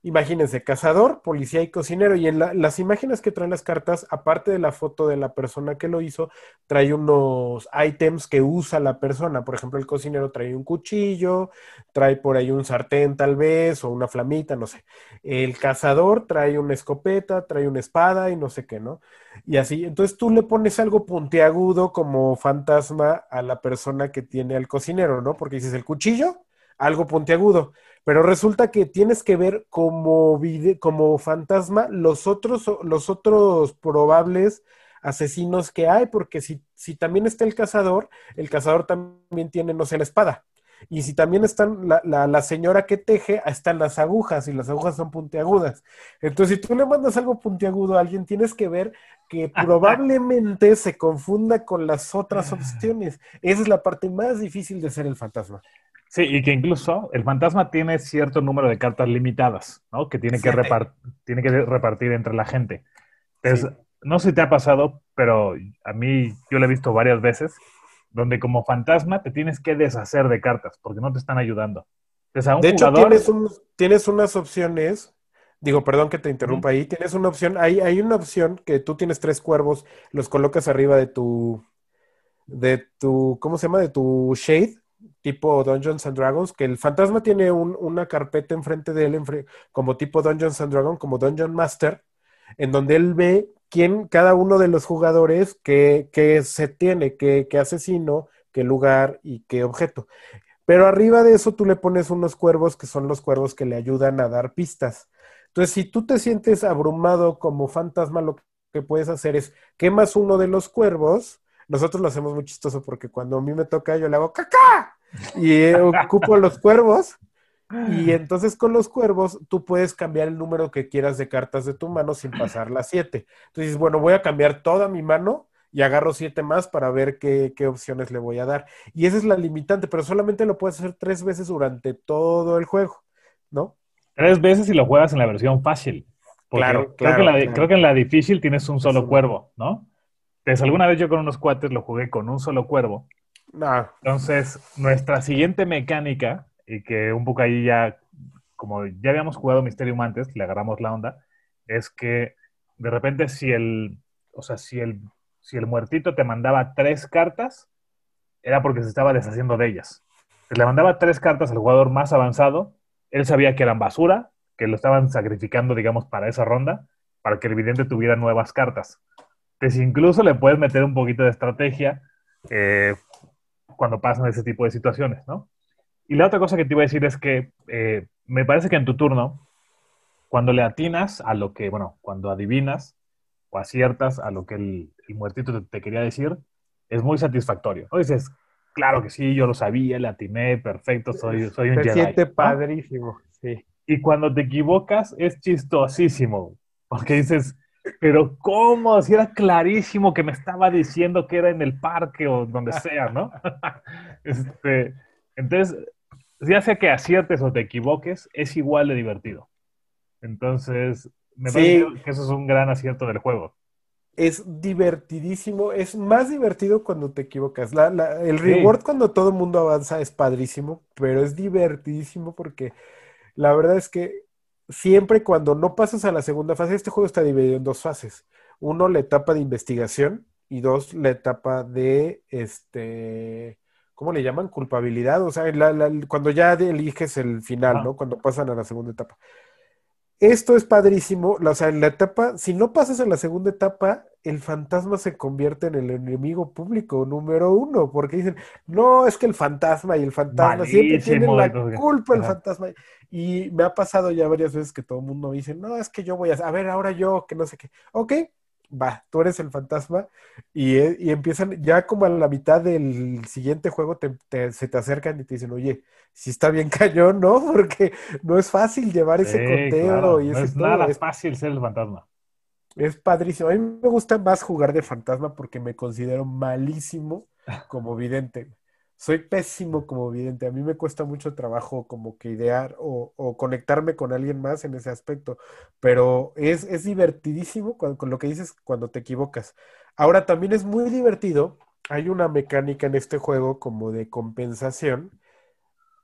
Imagínense, cazador, policía y cocinero. Y en la- las imágenes que traen las cartas, aparte de la foto de la persona que lo hizo, trae unos ítems que usa la persona. Por ejemplo, el cocinero trae un cuchillo, trae por ahí un sartén tal vez, o una flamita, no sé. El cazador trae una escopeta, trae una espada y no sé qué, ¿no? Y así, entonces tú le pones algo puntiagudo como fantasma a la persona que tiene al cocinero, ¿no? Porque dices el cuchillo, algo puntiagudo. Pero resulta que tienes que ver como, como fantasma los otros, los otros probables asesinos que hay, porque si, si también está el cazador, el cazador también tiene, no sé, la espada. Y si también están la, la- la señora que teje, están las agujas, y las agujas son puntiagudas. Entonces, si tú le mandas algo puntiagudo a alguien, tienes que ver que probablemente se confunda con las otras opciones. Esa es la parte más difícil de ser el fantasma. Sí, y que incluso el fantasma tiene cierto número de cartas limitadas, ¿no? Que tiene que, tiene repartir entre la gente. Entonces, Sí. no sé si te ha pasado, pero a mí yo lo he visto varias veces, donde como fantasma te tienes que deshacer de cartas porque no te están ayudando. Entonces, a un De hecho, jugador, tienes, un- tienes unas opciones. Digo, perdón que te interrumpa ahí. Tienes una opción. Hay, hay una opción que tú tienes tres cuervos, los colocas arriba de tu. de tu. ¿Cómo se llama? De tu shade, tipo Dungeons and Dragons. Que el fantasma tiene un- una carpeta enfrente de él, como tipo Dungeons and Dragons, como Dungeon Master, en donde él ve quién, cada uno de los jugadores, que, se tiene, qué qué asesino, qué lugar y qué objeto. Pero arriba de eso tú le pones unos cuervos que son los cuervos que le ayudan a dar pistas. Entonces, si tú te sientes abrumado como fantasma, lo que puedes hacer es quemas uno de los cuervos. Nosotros lo hacemos muy chistoso porque cuando a mí me toca, yo le hago caca y eh, ocupo los cuervos. Y entonces con los cuervos tú puedes cambiar el número que quieras de cartas de tu mano sin pasar las siete. Entonces, bueno, voy a cambiar toda mi mano y agarro siete más para ver qué, qué opciones le voy a dar. Y esa es la limitante, pero solamente lo puedes hacer tres veces durante todo el juego, ¿no? tres veces y lo juegas en la versión fácil. Claro, creo, claro, que en la, claro. creo que en la difícil tienes un solo cuervo, ¿no? Entonces, alguna vez yo con unos cuates lo jugué con un solo cuervo. No, Entonces, nuestra siguiente mecánica, y que un poco ahí ya, como ya habíamos jugado Mysterium antes, le agarramos la onda, es que de repente si el, o sea, si el, si el muertito te mandaba tres cartas, era porque se estaba deshaciendo de ellas. Se le mandaba tres cartas al jugador más avanzado, él sabía que eran basura, que lo estaban sacrificando, digamos, para esa ronda, para que el vidente tuviera nuevas cartas. Entonces, incluso le puedes meter un poquito de estrategia eh, cuando pasan ese tipo de situaciones, ¿no? Y la otra cosa que te iba a decir es que eh, me parece que en tu turno, cuando le atinas a lo que, bueno, cuando adivinas o aciertas a lo que el, el muertito te, te quería decir, es muy satisfactorio. ¿no? Dices, claro que sí, yo lo sabía, le atiné, perfecto, soy, soy un se Jedi. siente ¿no? padrísimo, sí. Y cuando te equivocas es chistosísimo, porque dices, pero ¿cómo? Si era clarísimo que me estaba diciendo que era en el parque o donde sea, ¿no? Este, entonces, ya sea que aciertes o te equivoques, es igual de divertido. Entonces, me Sí. parece que eso es un gran acierto del juego. Es divertidísimo, es más divertido cuando te equivocas. La- la- el Sí. reward cuando todo el mundo avanza es padrísimo, pero es divertidísimo porque la verdad es que siempre cuando no pasas a la segunda fase, este juego está dividido en dos fases. Uno, la etapa de investigación y dos, la etapa de este, ¿cómo le llaman? Culpabilidad. O sea, la- la- cuando ya eliges el final. ¿no? Cuando pasan a la segunda etapa. Esto es padrísimo, la- o sea, en la etapa, si no pasas en la segunda etapa, el fantasma se convierte en el enemigo público número uno, porque dicen, no, es que el fantasma y el fantasma siempre tienen la culpa el fantasma. Y me ha pasado ya varias veces que todo el mundo me dice, no, es que yo voy a, a ver, ahora yo, que no sé qué. Ok, va, tú eres el fantasma y, eh, y empiezan, ya como a la mitad del siguiente juego, te- te- se te acercan y te dicen, oye, si está bien cañón, ¿no? Porque no es fácil llevar ese Sí, conteo claro, y no ese es todo. nada Es, fácil ser el fantasma. es padrísimo. A mí me gusta más jugar de fantasma porque me considero malísimo como vidente. Soy pésimo como vidente. A mí me cuesta mucho trabajo como que idear o, o conectarme con alguien más en ese aspecto. Pero es, es divertidísimo con, con lo que dices cuando te equivocas. Ahora también es muy divertido. Hay una mecánica en este juego como de compensación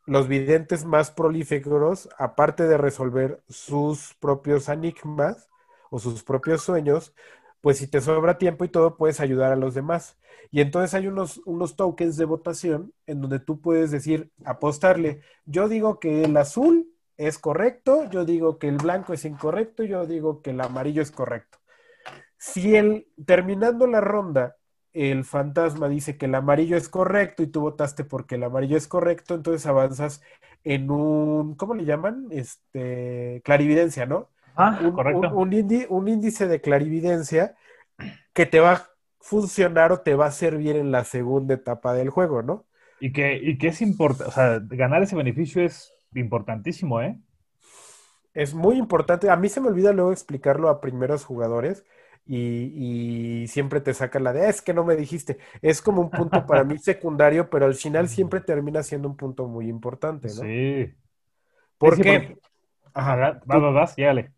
los videntes más prolíficos, aparte de resolver sus propios enigmas o sus propios sueños, pues si te sobra tiempo y todo, puedes ayudar a los demás. Y entonces hay unos, unos tokens de votación en donde tú puedes decir, apostarle, yo digo que el azul es correcto, yo digo que el blanco es incorrecto, yo digo que el amarillo es correcto. Si el, terminando la ronda, el fantasma dice que el amarillo es correcto y tú votaste porque el amarillo es correcto, entonces avanzas en un, ¿cómo le llaman? Este, clarividencia, ¿no? Ah, un, correcto. un- índice de clarividencia que te va a funcionar o te va a servir en la segunda etapa del juego, ¿no? Y que, y que es importante, o sea, ganar ese beneficio es importantísimo, ¿eh? Es muy importante. A mí se me olvida luego explicarlo a primeros jugadores y, y siempre te sacan la de, "Ah, es que no me dijiste. Es como un punto para mí secundario, pero al final siempre termina siendo un punto muy importante, ¿no? Sí. ¿Por Sí, porque- Ajá. Vas, vas, vas, llégale.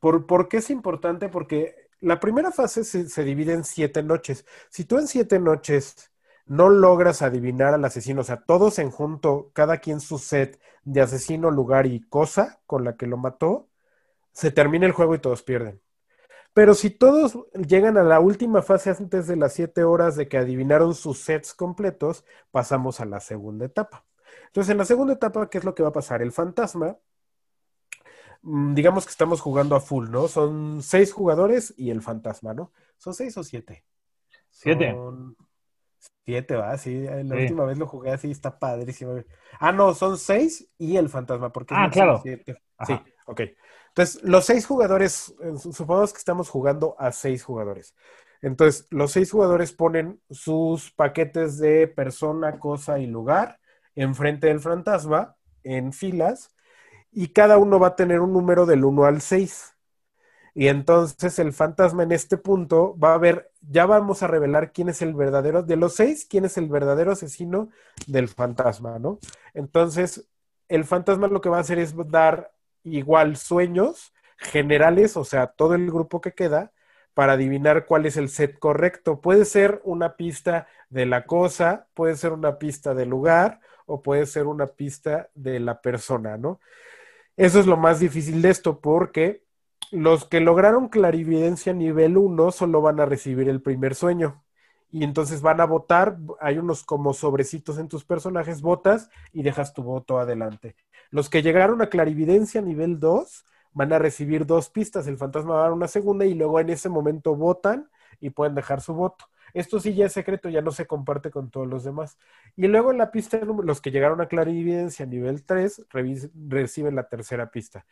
¿Por, qué es importante? Porque la primera fase se, se divide en siete noches. Si tú en siete noches no logras adivinar al asesino, o sea, todos en junto, cada quien su set de asesino, lugar y cosa con la que lo mató, se termina el juego y todos pierden. Pero si todos llegan a la última fase antes de las siete horas de que adivinaron sus sets completos, pasamos a la segunda etapa. Entonces, en la segunda etapa, ¿qué es lo que va a pasar? El fantasma digamos que estamos jugando a full, ¿no? Son seis jugadores y el fantasma, ¿no? ¿Son seis o siete? Siete. Son siete, va, sí. La Sí. última vez lo jugué así, está padrísimo. Ah, no, son seis y el fantasma, porque Ah, claro. siete. Sí, ok. Entonces, los seis jugadores, eh, su- supongamos que estamos jugando a seis jugadores. Entonces, los seis jugadores ponen sus paquetes de persona, cosa y lugar enfrente del fantasma en filas y cada uno va a tener un número del 1 al 6. Y entonces el fantasma en este punto va a ver, ya vamos a revelar quién es el verdadero, de los seis, quién es el verdadero asesino del fantasma, ¿no? Entonces, el fantasma lo que va a hacer es dar igual sueños generales, o sea, todo el grupo que queda, para adivinar cuál es el set correcto. Puede ser una pista de la cosa, puede ser una pista del lugar o puede ser una pista de la persona, ¿no? Eso es lo más difícil de esto porque los que lograron clarividencia nivel 1 solo van a recibir el primer sueño. Y entonces van a votar, hay unos como sobrecitos en tus personajes, votas y dejas tu voto adelante. Los que llegaron a clarividencia nivel 2 van a recibir dos pistas, el fantasma va a dar una segunda y luego en ese momento votan y pueden dejar su voto. Esto sí ya es secreto, ya no se comparte con todos los demás. Y luego en la pista, los que llegaron a clarividencia nivel 3 revis- reciben la tercera pista.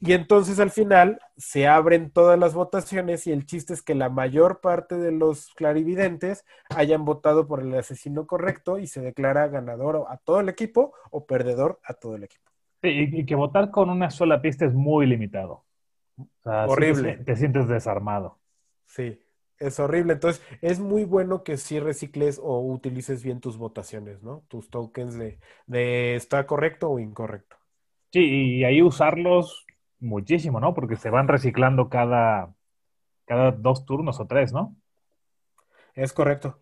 Y entonces al final se abren todas las votaciones y el chiste es que la mayor parte de los clarividentes hayan votado por el asesino correcto y se declara ganador a todo el equipo o perdedor a todo el equipo. Y, y que votar con una sola pista es muy limitado. O sea, Horrible. te sientes desarmado. Sí, es horrible. Entonces, es muy bueno que sí recicles o utilices bien tus votaciones, ¿no? Tus tokens de, de está correcto o incorrecto. Sí, y ahí usarlos muchísimo, ¿no? Porque se van reciclando cada, cada dos turnos o tres, ¿no? Es correcto.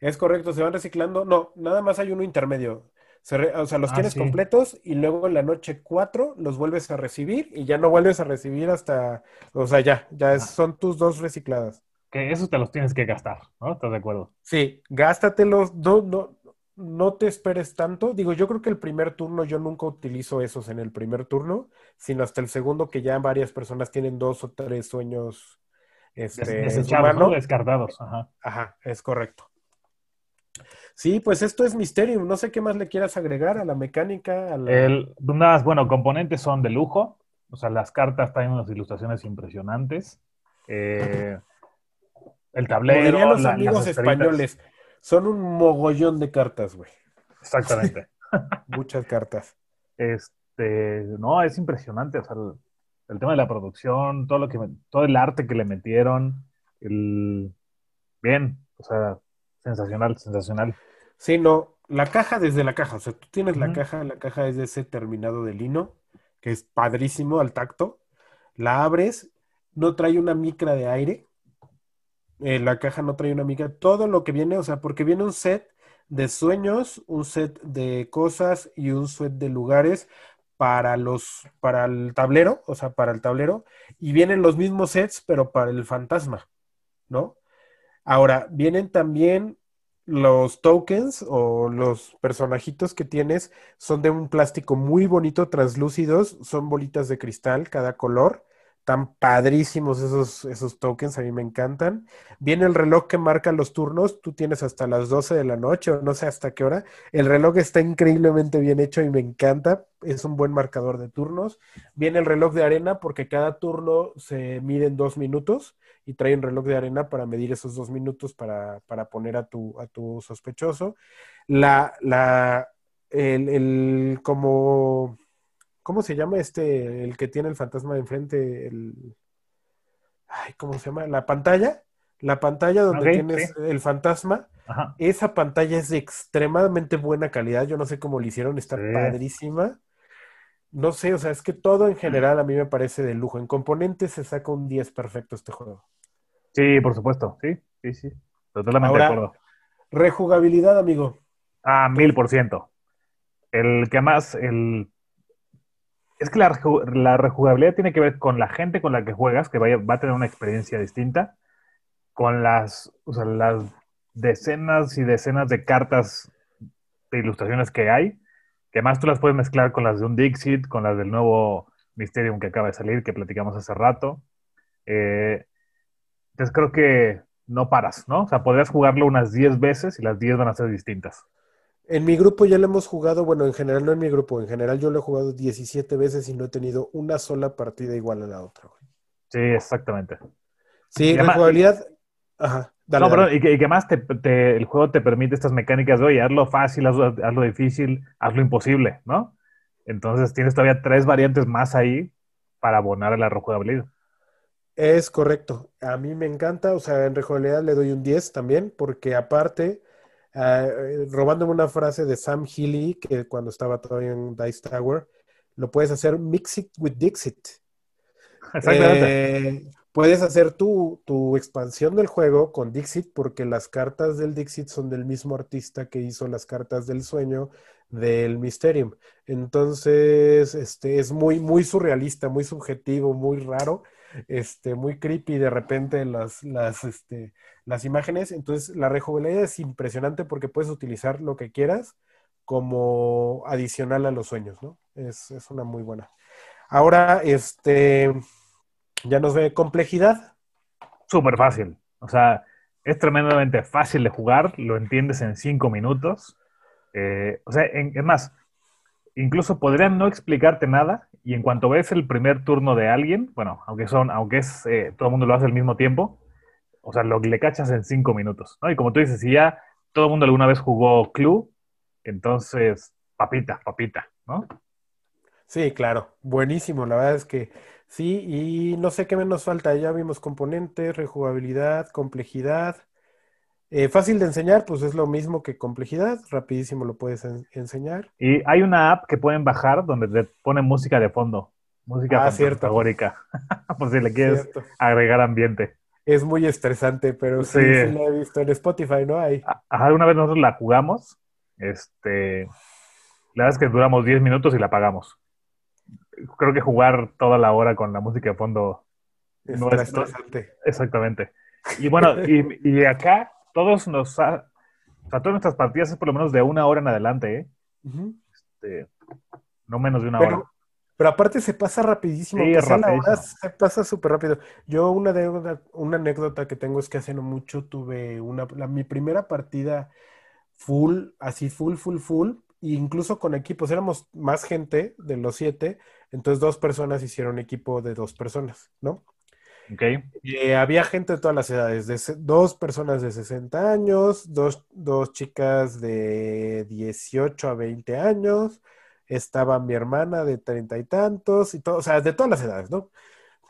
Es correcto, se van reciclando. No, nada más hay uno intermedio. Se re- o sea, los Ah, tienes sí. completos y luego en la noche 4 los vuelves a recibir y ya no vuelves a recibir hasta, o sea, ya, ya es- Ah. son tus dos recicladas. Que esos te los tienes que gastar, ¿no? ¿Estás de acuerdo? Sí, gástatelos, no, no, no te esperes tanto. Digo, yo creo que el primer turno, yo nunca utilizo esos en el primer turno, sino hasta el segundo, que ya varias personas tienen dos o tres sueños este, desechados, ¿no? Descartados. Ajá. Ajá, es correcto. Sí, pues esto es Mysterium. No sé qué más le quieras agregar a la mecánica. A la- El, unas, bueno, componentes son de lujo. O sea, las cartas traen unas ilustraciones impresionantes. Eh, el tablero, dirían los la- amigos españoles, son un mogollón de cartas, güey. Exactamente. Muchas cartas. Este, no, es impresionante. O sea, el, el tema de la producción, todo lo que, todo el arte que le metieron, el, bien, o sea, sensacional, sensacional. Sí, no, la caja desde la caja, o sea, tú tienes la caja, la caja es de ese terminado de lino, que es padrísimo al tacto, la abres, no trae una micra de aire, eh, la caja no trae una micra, todo lo que viene, o sea, porque viene un set de sueños, un set de cosas y un set de lugares para los, para el tablero, o sea, para el tablero, y vienen los mismos sets, pero para el fantasma, ¿no? Ahora, vienen también los tokens o los personajitos que tienes, son de un plástico muy bonito, translúcidos, son bolitas de cristal, cada color. Tan padrísimos esos, esos tokens, a mí me encantan. Viene el reloj que marca los turnos, tú tienes hasta las 12 de la noche o no sé hasta qué hora. El reloj está increíblemente bien hecho y me encanta, es un buen marcador de turnos. Viene el reloj de arena porque cada turno se mide en dos minutos y trae un reloj de arena para medir esos dos minutos para, para poner a tu, a tu sospechoso. La, la, el, el como ¿Cómo se llama este, el que tiene el fantasma de enfrente? El... Ay, ¿cómo se llama? La pantalla. La pantalla donde tienes el fantasma. Ajá. Esa pantalla es de extremadamente buena calidad. Yo no sé cómo lo hicieron, está Sí. padrísima. No sé, o sea, es que todo en general a mí me parece de lujo. En componentes se saca un 10 perfecto este juego. Sí, por supuesto. Sí, sí, sí. Totalmente Ahora- de acuerdo. Rejugabilidad, amigo. Ah, mil por ciento. El que más, el... Es que la, la rejugabilidad tiene que ver con la gente con la que juegas, que vaya, va a tener una experiencia distinta, con las decenas y decenas de cartas de ilustraciones que hay, que más tú las puedes mezclar con las de un Dixit, con las del nuevo Mysterium que acaba de salir, que platicamos hace rato. Eh, entonces creo que no paras, ¿no? O sea, podrías jugarlo unas 10 veces y las 10 van a ser distintas. En mi grupo ya lo hemos jugado, bueno, en general no en mi grupo, en general yo lo he jugado 17 veces y no he tenido una sola partida igual a la otra. güey. Sí, exactamente. Sí, Y además- rejugabilidad. Ajá, dale, no, perdón, y que, y que más te, te- el juego te permite estas mecánicas de, oye, hazlo fácil, hazlo, hazlo difícil, hazlo imposible, ¿no? Entonces tienes todavía tres variantes más ahí para abonar a la rejugabilidad. Es correcto. A mí me encanta, o sea, en rejugabilidad le doy un 10 también, porque aparte, eh, robándome una frase de Sam Healy, que cuando estaba todavía en Dice Tower, lo puedes hacer mix it with Dixit. Exactamente. Eh, puedes hacer tu, tu expansión del juego con Dixit porque las cartas del Dixit son del mismo artista que hizo las cartas del sueño del Mysterium. Entonces, este es muy, muy surrealista, muy subjetivo, muy raro, este, muy creepy de repente las, las, este, las imágenes. Entonces, la rejugabilidad es impresionante porque puedes utilizar lo que quieras como adicional a los sueños, ¿no? Es, es una muy buena. Ahora, este, ya nos ve complejidad. Súper fácil. O sea, es tremendamente fácil de jugar, lo entiendes en cinco minutos. Eh, o sea, en- es más, incluso podrían no explicarte nada y en cuanto ves el primer turno de alguien, bueno, aunque son, aunque es, eh, todo el mundo lo hace al mismo tiempo, o sea, lo le cachas en cinco minutos, ¿no? Y como tú dices, si ya todo el mundo alguna vez jugó Clue, entonces, papita, papita, ¿no? Sí, claro, buenísimo. La verdad es que sí, y no sé qué menos falta. Ya vimos componentes, rejugabilidad, complejidad. Eh, fácil de enseñar, pues es lo mismo que complejidad. Rapidísimo lo puedes en- enseñar. Y hay una app que pueden bajar donde te pone música de fondo, música Ah, cierto. por si le quieres Cierto. agregar ambiente. Es muy estresante, pero sí, Sí. sí la he visto en Spotify, ¿no? Hay. Ajá, una vez nosotros la jugamos, este, la verdad es que duramos 10 minutos y la pagamos. Creo que jugar toda la hora con la música de fondo es no- estresante. exactamente. Y bueno, y, y acá todos nos, ha- o sea, todas nuestras partidas es por lo menos de una hora en adelante, ¿eh? Este, no menos de una hora. Pero, aparte se pasa rapidísimo, Sí, hora, se pasa súper rápido. Yo una, de, una anécdota que tengo es que hace no mucho tuve una, la- mi primera partida full, así full, full, full, e incluso con equipos, éramos más gente de los siete, entonces dos personas hicieron equipo de dos personas, ¿no? ¿Ok? Eh, había gente de todas las edades, de dos personas de 60 años, dos, dos chicas de 18 a 20 años, estaba mi hermana de treinta y tantos, y todo, o sea, de todas las edades, ¿no?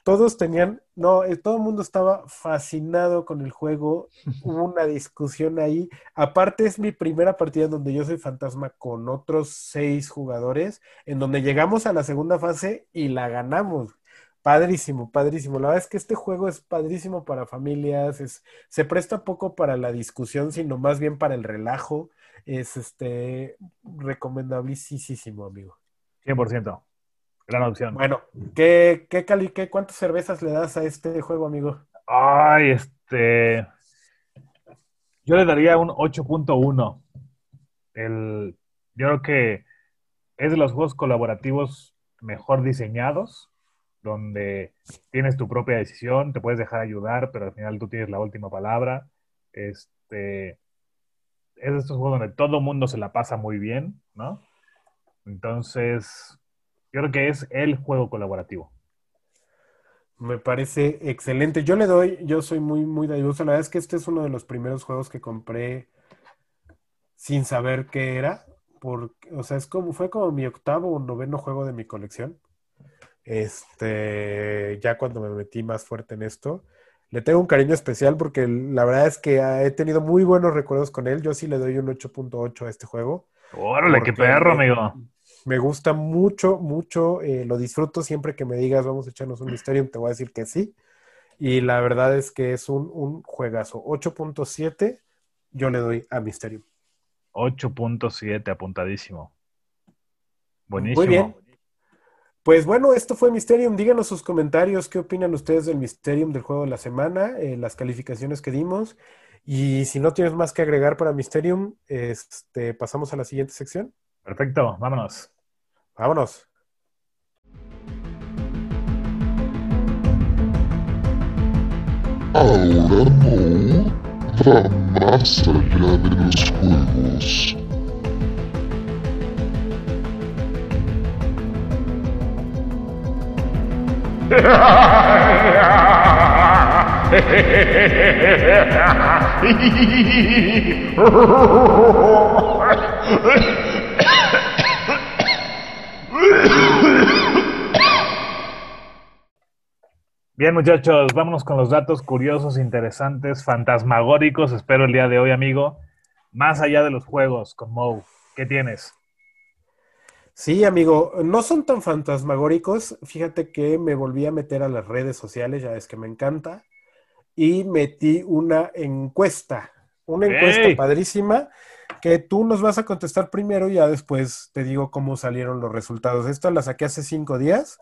Todos tenían, no, eh, todo el mundo estaba fascinado con el juego, hubo una discusión ahí. Aparte es mi primera partida en donde yo soy fantasma con otros seis jugadores, en donde llegamos a la segunda fase y la ganamos. Padrísimo, padrísimo. La verdad es que este juego es padrísimo para familias, es, se presta poco para la discusión, sino más bien para el relajo. Es este recomendabilísimo, amigo. 100%. Gran opción. Bueno, ¿qué, qué, cali, qué, ¿cuántas cervezas le das a este juego, amigo? Ay, este. Yo le daría un 8.1. El, yo creo que es de los juegos colaborativos mejor diseñados, donde tienes tu propia decisión, te puedes dejar ayudar, pero al final tú tienes la última palabra. Este, es de estos juegos donde todo mundo se la pasa muy bien, ¿no? Entonces, yo creo que es el juego colaborativo. Me parece excelente. Yo le doy, yo soy muy, muy dadivoso. La verdad es que este es uno de los primeros juegos que compré sin saber qué era. Porque, o sea, es como, fue como mi octavo o noveno juego de mi colección. Este, ya cuando me metí más fuerte en esto. Le tengo un cariño especial porque la verdad es que he tenido muy buenos recuerdos con él. Yo sí le doy un 8.8 a este juego. Órale, qué perro, amigo. Me gusta mucho, mucho. eh, lo disfruto siempre que me digas, vamos a echarnos un Mysterium, te voy a decir que sí. Y la verdad es que es un, un juegazo. 8.7 yo le doy a Mysterium. 8.7, apuntadísimo. Buenísimo. Muy bien. Pues bueno, esto fue Mysterium. Díganos sus comentarios, qué opinan ustedes del Mysterium del juego de la semana, eh, las calificaciones que dimos. Y si no tienes más que agregar para Mysterium, este, pasamos a la siguiente sección. Perfecto, vámonos. Vámonos. Ahora no va más allá de los juegos. Bien, muchachos, vámonos con los datos curiosos, interesantes, fantasmagóricos. Espero el día de hoy, amigo. Más allá de los juegos, con Mo, ¿qué tienes? Sí, amigo, no son tan fantasmagóricos. Fíjate que me volví a meter a las redes sociales, ya es que me encanta, y metí una encuesta, una encuesta padrísima que tú nos vas a contestar primero y ya después te digo cómo salieron los resultados. Esto la saqué hace cinco días.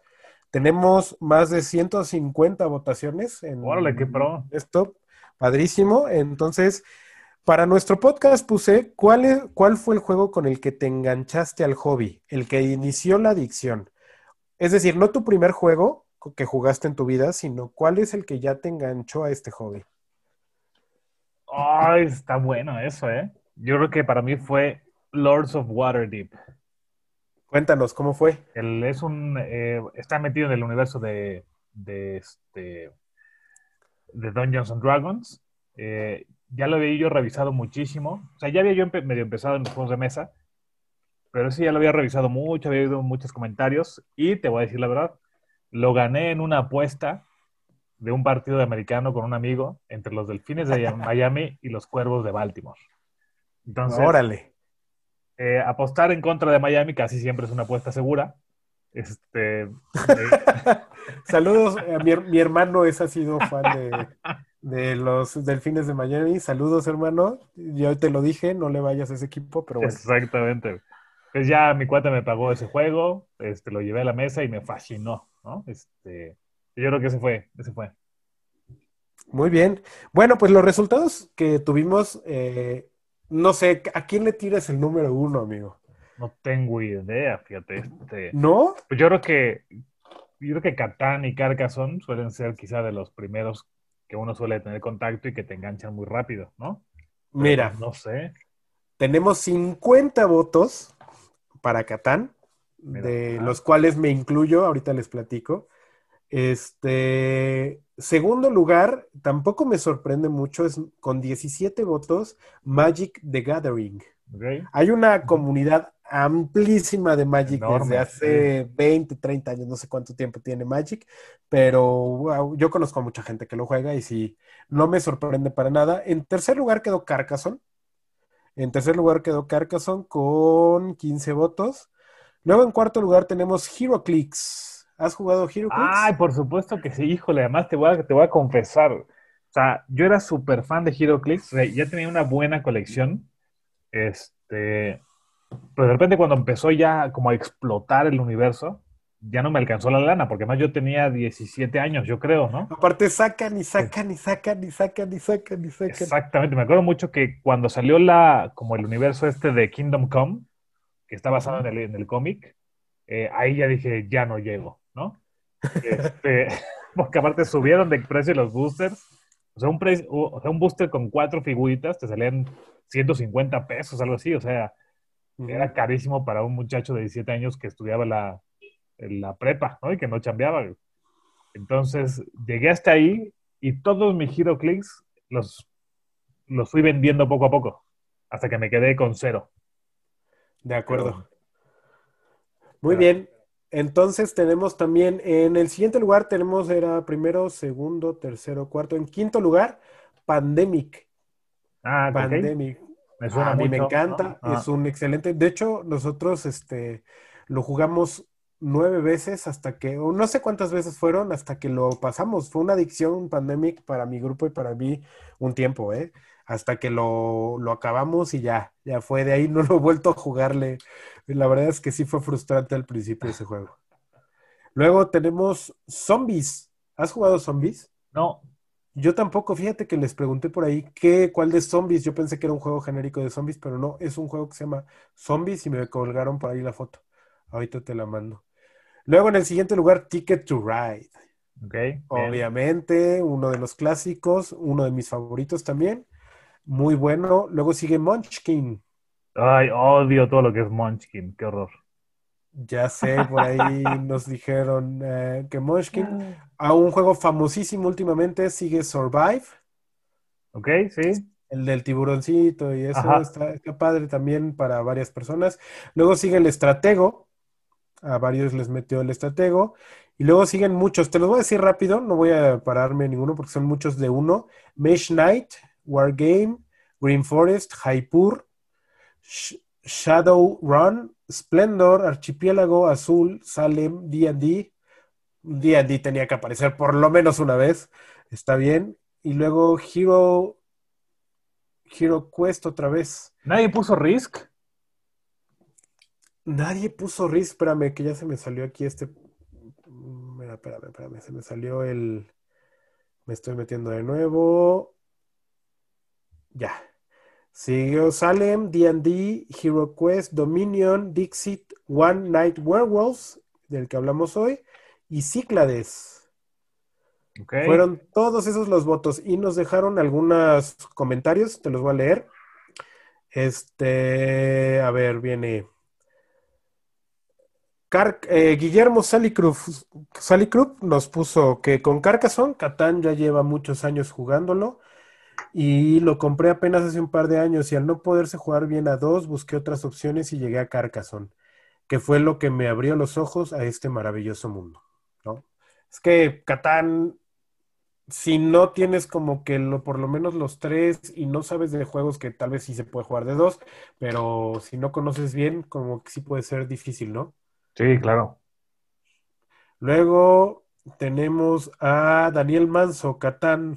Tenemos más de 150 votaciones en Órale, qué pro. esto, padrísimo. Entonces, para nuestro podcast puse ¿cuál, es- cuál fue el juego con el que te enganchaste al hobby, el que inició la adicción. Es decir, no tu primer juego que jugaste en tu vida, sino cuál es el que ya te enganchó a este hobby. Ay, está bueno eso, ¿eh? Yo creo que para mí fue Lords of Waterdeep. Cuéntanos, ¿cómo fue? Él es un. eh, está metido en el universo de. de este. de Dungeons and Dragons. Eh, ya lo había yo revisado muchísimo. O sea, ya había yo empe- medio empezado en los juegos de mesa. Pero sí, ya lo había revisado mucho, había oído muchos comentarios. Y te voy a decir la verdad. Lo gané en una apuesta de un partido de americano con un amigo entre los Delfines de Miami y los Cuervos de Baltimore. Entonces, Órale. eh, apostar en contra de Miami casi siempre es una apuesta segura. Este, eh, Saludos, eh, mi, her- mi hermano es ha sido fan de, de los Delfines de Miami. Saludos, hermano. Yo te lo dije, no le vayas a ese equipo, pero bueno. exactamente. Pues ya mi cuate me pagó ese juego, este, lo llevé a la mesa y me fascinó, ¿no? Este, yo creo que ese fue, ese fue. Muy bien. Bueno, pues los resultados que tuvimos, eh, no sé, ¿a quién le tiras el número uno, amigo? No tengo idea, fíjate. Este, ¿No? pues yo creo que, yo creo que Catán y Carcassonne suelen ser quizá de los primeros que uno suele tener contacto y que te enganchan muy rápido, ¿no? Pero, Mira, no sé. tenemos 50 votos para Catán, Mira, de ah. los cuales me incluyo, ahorita les platico. Este, segundo lugar, tampoco me sorprende mucho, es con 17 votos, Magic the Gathering. Hay una comunidad amplísima de Magic Enorme, desde hace 20, 30 años, no sé cuánto tiempo tiene Magic, pero wow, yo conozco a mucha gente que lo juega y sí, no me sorprende para nada. En tercer lugar quedó Carcassonne. En tercer lugar quedó Carcassonne con 15 votos. Luego en cuarto lugar tenemos HeroClix. ¿Has jugado HeroClix? Ay, por supuesto que sí, híjole, además te voy a, te voy a confesar. O sea, yo era súper fan de HeroClix, ya tenía una buena colección. Este, pero de repente cuando empezó ya como a explotar el universo, ya no me alcanzó la lana, porque además yo tenía 17 años, yo creo, ¿no? Aparte sacan y sacan y sacan y sacan y sacan y sacan. Exactamente, me acuerdo mucho que cuando salió la, como el universo este de Kingdom Come, que está basado en el, en el cómic, eh, ahí ya dije, ya no llego, ¿no? Este, porque aparte subieron de precio los boosters. O sea, un, pre- o sea, un booster con cuatro figuritas te salían 150 pesos, algo así. O sea, era carísimo para un muchacho de 17 años que estudiaba la, la prepa, ¿no? Y que no chambeaba. güey. Entonces, llegué hasta ahí y todos mis Hero Clicks los, los fui vendiendo poco a poco, hasta que me quedé con cero. De acuerdo. Pero- Muy bien. Entonces tenemos también en el siguiente lugar tenemos era primero, segundo, tercero, cuarto. En quinto lugar, Pandemic. Ah. Pandemic. Me suena a mí me encanta, ¿no? Ah. es un excelente. De hecho, nosotros este, lo jugamos nueve veces hasta que, o no sé cuántas veces fueron, hasta que lo pasamos. Fue una adicción Pandemic para mi grupo y para mí un tiempo, ¿eh? Hasta que lo, lo acabamos y ya, ya fue. De ahí no lo he vuelto a jugarle. La verdad es que sí fue frustrante al principio ese juego. Luego tenemos Zombies. ¿Has jugado Zombies? No, Yo tampoco, fíjate que les pregunté por ahí qué, cuál de zombies. Yo pensé que era un juego genérico de zombies, pero no, es un juego que se llama Zombies y me colgaron por ahí la foto. Ahorita te la mando. Luego en el siguiente lugar, Ticket to Ride. ok. bien. Obviamente, uno de los clásicos, uno de mis favoritos también. Muy bueno. Luego sigue Munchkin. Ay, odio todo lo que es Munchkin, qué horror. Ya sé, por ahí nos dijeron eh, que Munchkin, a un juego famosísimo últimamente, sigue Survive. Ok, sí. El del tiburoncito y eso está, está padre también para varias personas. Luego sigue el estratego. A varios les metió el estratego. Y luego siguen muchos. Te los voy a decir rápido. No voy a pararme en ninguno porque son muchos de uno. Mesh Knight, Wargame, Green Forest, Jaipur, Sh- Shadow Run, Splendor, Archipiélago, Azul, Salem, D&D. D&D tenía que aparecer por lo menos una vez. Está bien. Y luego Hero Hero Quest otra vez. Nadie puso Risk. Nadie puso Risk, espérame, que ya se me salió aquí este. Mira, espérame, espérame, se me salió el. Me estoy metiendo de nuevo. Ya. Siguió Salem, D&D, Hero Quest, Dominion, Dixit, One Night Werewolves, del que hablamos hoy, y Cíclades. Ok. Fueron todos esos los votos y nos dejaron algunos comentarios, te los voy a leer. Este, a ver, viene Car- eh, Guillermo Salicruz, Salicrup nos puso que con Carcassonne, Catán ya lleva muchos años jugándolo y lo compré apenas hace un par de años y al no poderse jugar bien a dos, busqué otras opciones y llegué a Carcassonne, que fue lo que me abrió los ojos a este maravilloso mundo, ¿no? Es que Catán si no tienes como que lo, por lo menos los tres y no sabes de juegos que tal vez sí se puede jugar de dos, pero si no conoces bien, como que sí puede ser difícil, ¿no? Sí, claro. Luego tenemos a Daniel Manso, Catán,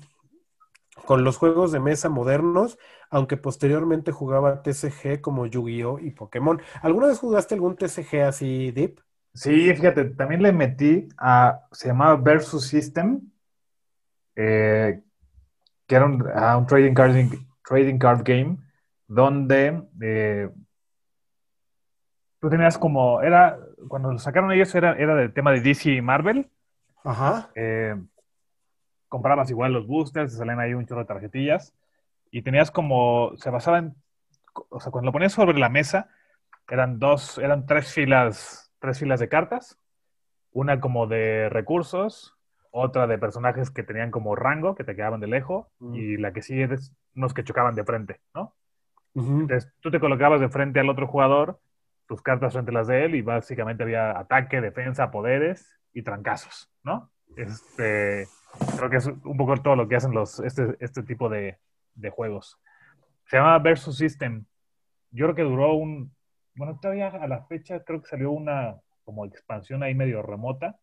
con los juegos de mesa modernos, aunque posteriormente jugaba TCG como Yu-Gi-Oh y Pokémon. ¿Alguna vez jugaste algún TCG así, Deep? Sí, fíjate, también le metí a, se llamaba Versus System, eh, que era un, a un trading card, trading card game, donde eh, tú tenías como, era, cuando lo sacaron ellos era, era del tema de DC y Marvel, Ajá. eh, comprabas igual los boosters, te salían ahí un chorro de tarjetillas, y tenías como, se basaba en, o sea, cuando lo ponías sobre la mesa, eran dos, eran tres filas, tres filas de cartas, una como de recursos, otra de personajes que tenían como rango, que te quedaban de lejos, Mm. y la que sigue es unos que chocaban de frente, ¿no? Entonces tú te colocabas de frente al otro jugador, tus cartas frente a las de él, y básicamente había ataque, defensa, poderes y trancazos, ¿no? Este, creo que es un poco todo lo que hacen los, este, este tipo de, de juegos. Se llama Versus System. Yo creo que duró un, bueno, todavía a la fecha creo que salió una como expansión ahí medio remota,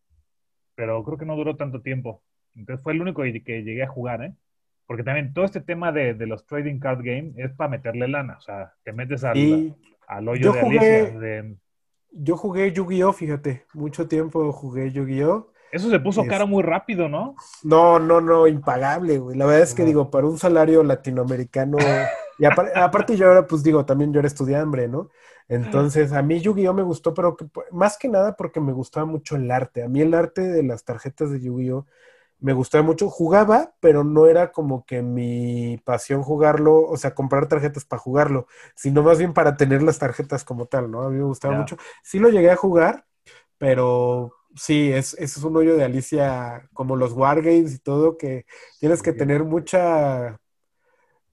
pero creo que no duró tanto tiempo. Entonces fue el único que llegué a jugar, ¿eh? Porque también todo este tema de, de los trading card game es para meterle lana. O sea, te metes al, Y al hoyo yo de jugué- Alicia. de- yo jugué Yu-Gi-Oh, fíjate, mucho tiempo jugué Yu-Gi-Oh. Eso se puso Es- cara muy rápido, ¿no? No, no, no, impagable, güey. La verdad es que No. digo, para un salario latinoamericano, y apar- aparte yo ahora, pues digo, también yo era estudiante, ¿no? Entonces, a mí Yu-Gi-Oh me gustó, pero que- más que nada porque me gustaba mucho el arte. A mí el arte de las tarjetas de Yu-Gi-Oh me gustaba mucho. Jugaba, pero no era como que mi pasión jugarlo, o sea, comprar tarjetas para jugarlo, sino más bien para tener las tarjetas como tal, ¿no? A mí me gustaba mucho. Sí lo llegué a jugar, pero sí, es, es un hoyo de Alicia como los Wargames y todo, que tienes que tener mucha,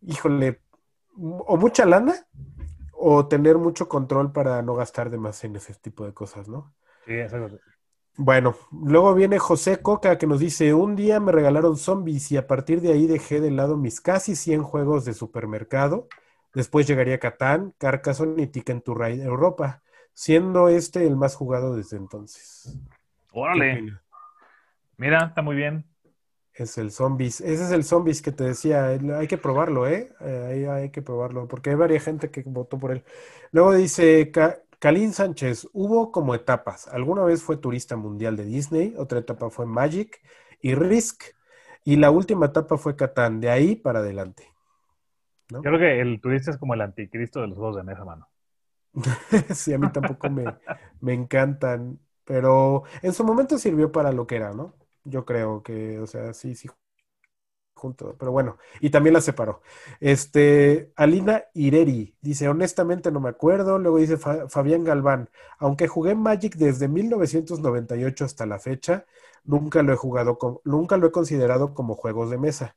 híjole, o mucha lana o tener mucho control para no gastar de más en ese tipo de cosas, ¿no? Sí, exacto. Bueno, luego viene José Coca que nos dice, un día me regalaron zombies y a partir de ahí dejé de lado mis casi 100 juegos de supermercado. Después llegaría Catán, Carcassonne y Ticket to Ride Europa, siendo este el más jugado desde entonces. ¿Qué Órale. Mira, está muy bien. Es el zombies. Ese es el zombies que te decía. el- Hay que probarlo, ¿eh? Eh, Hay, hay que probarlo, porque hay varias gente que votó por él. Luego dice Kalin Sánchez, hubo como etapas. Alguna vez fue turista mundial de Disney, otra etapa fue Magic y Risk, y la última etapa fue Catán, de ahí para adelante. ¿no? Yo creo que el turista es como el anticristo de los juegos de mesa, mano. Sí, a mí tampoco me, me encantan, pero en su momento sirvió para lo que era, ¿no? Yo creo que, o sea, sí, sí, junto, pero bueno, y también la separó. Este, Alina Ireri dice, honestamente no me acuerdo, luego dice Fa- Fabián Galván, aunque jugué Magic desde 1998 hasta la fecha, nunca lo he jugado, nunca lo he considerado como juegos de mesa.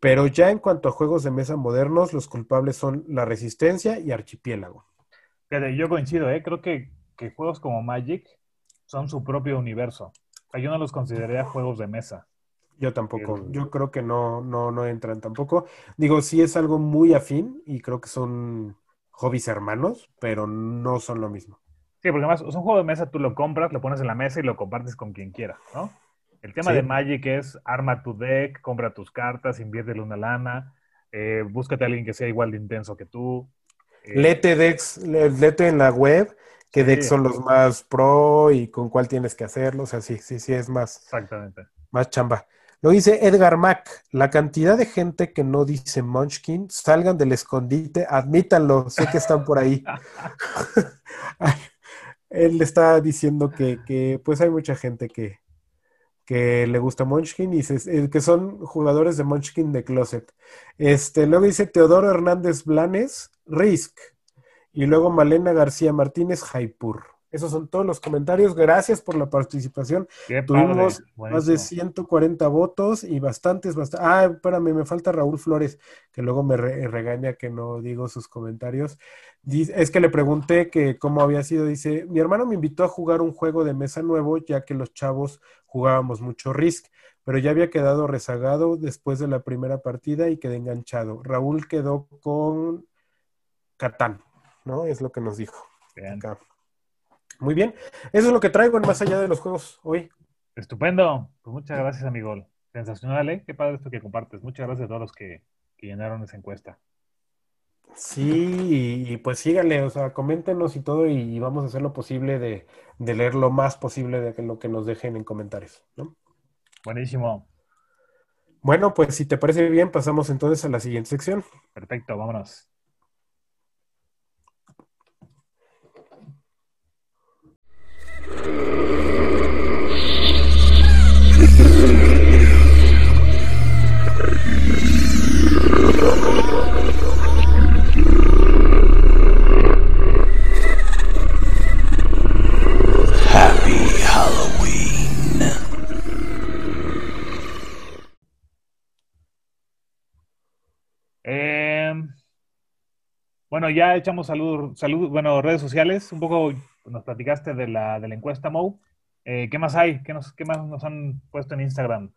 Pero ya en cuanto a juegos de mesa modernos, los culpables son La Resistencia y Archipiélago. Yo coincido, ¿eh? Creo que, que juegos como Magic son su propio universo. O sea, yo no los consideraría juegos de mesa. Yo tampoco. El- Yo creo que no, no, no entran tampoco. Digo, sí es algo muy afín y creo que son hobbies hermanos, pero no son lo mismo. Sí, porque además es un juego de mesa, tú lo compras, lo pones en la mesa y lo compartes con quien quiera, ¿no? El tema Sí. de Magic es arma tu deck, compra tus cartas, inviértele una lana, eh, búscate a alguien que sea igual de intenso que tú. eh, Lete le- lete en la web que Sí. Dex son los más pro y con cuál tienes que hacerlo. O sea, sí, sí, sí, es más, Exactamente. más chamba. Lo dice Edgar Mack, la cantidad de gente que no dice Munchkin, salgan del escondite, admítanlo, sé que están por ahí. Él está diciendo que, que, pues hay mucha gente que, que le gusta Munchkin y se- eh, que son jugadores de Munchkin de Closet. Este, luego dice Teodoro Hernández Blanes, Risk. Y luego Malena García Martínez, Jaipur. Esos son todos los comentarios. Gracias por la participación. Qué Tuvimos padre, más de buenísimo. 140 votos y bastantes, bastantes. Ah, espérame, me falta Raúl Flores, que luego me re- regaña que no digo sus comentarios. Dice- es que le pregunté que cómo había sido. Dice, mi hermano me invitó a jugar un juego de mesa nuevo, ya que los chavos jugábamos mucho Risk, pero ya había quedado rezagado después de la primera partida y quedé enganchado. Raúl quedó con Catán, ¿no? Es lo que nos dijo. Bien. acá. Muy bien. Eso es lo que traigo en más allá de los juegos hoy. Estupendo. Pues muchas gracias, amigo. Sensacional, ¿eh? Qué padre esto que compartes. Muchas gracias a todos los que, que llenaron esa encuesta. Sí, y, pues síganle, o sea, coméntenos y todo, y vamos a hacer lo posible de, de leer lo más posible de lo que nos dejen en comentarios, ¿no? Buenísimo. Bueno, pues si te parece bien, pasamos entonces a la siguiente sección. Perfecto, vámonos. Eh, bueno, ya echamos salud, salud, bueno, redes sociales. Un poco nos platicaste de la, de la encuesta, Mo. Eh, ¿qué más hay? ¿Qué, nos, ¿Qué más nos han puesto en Instagram?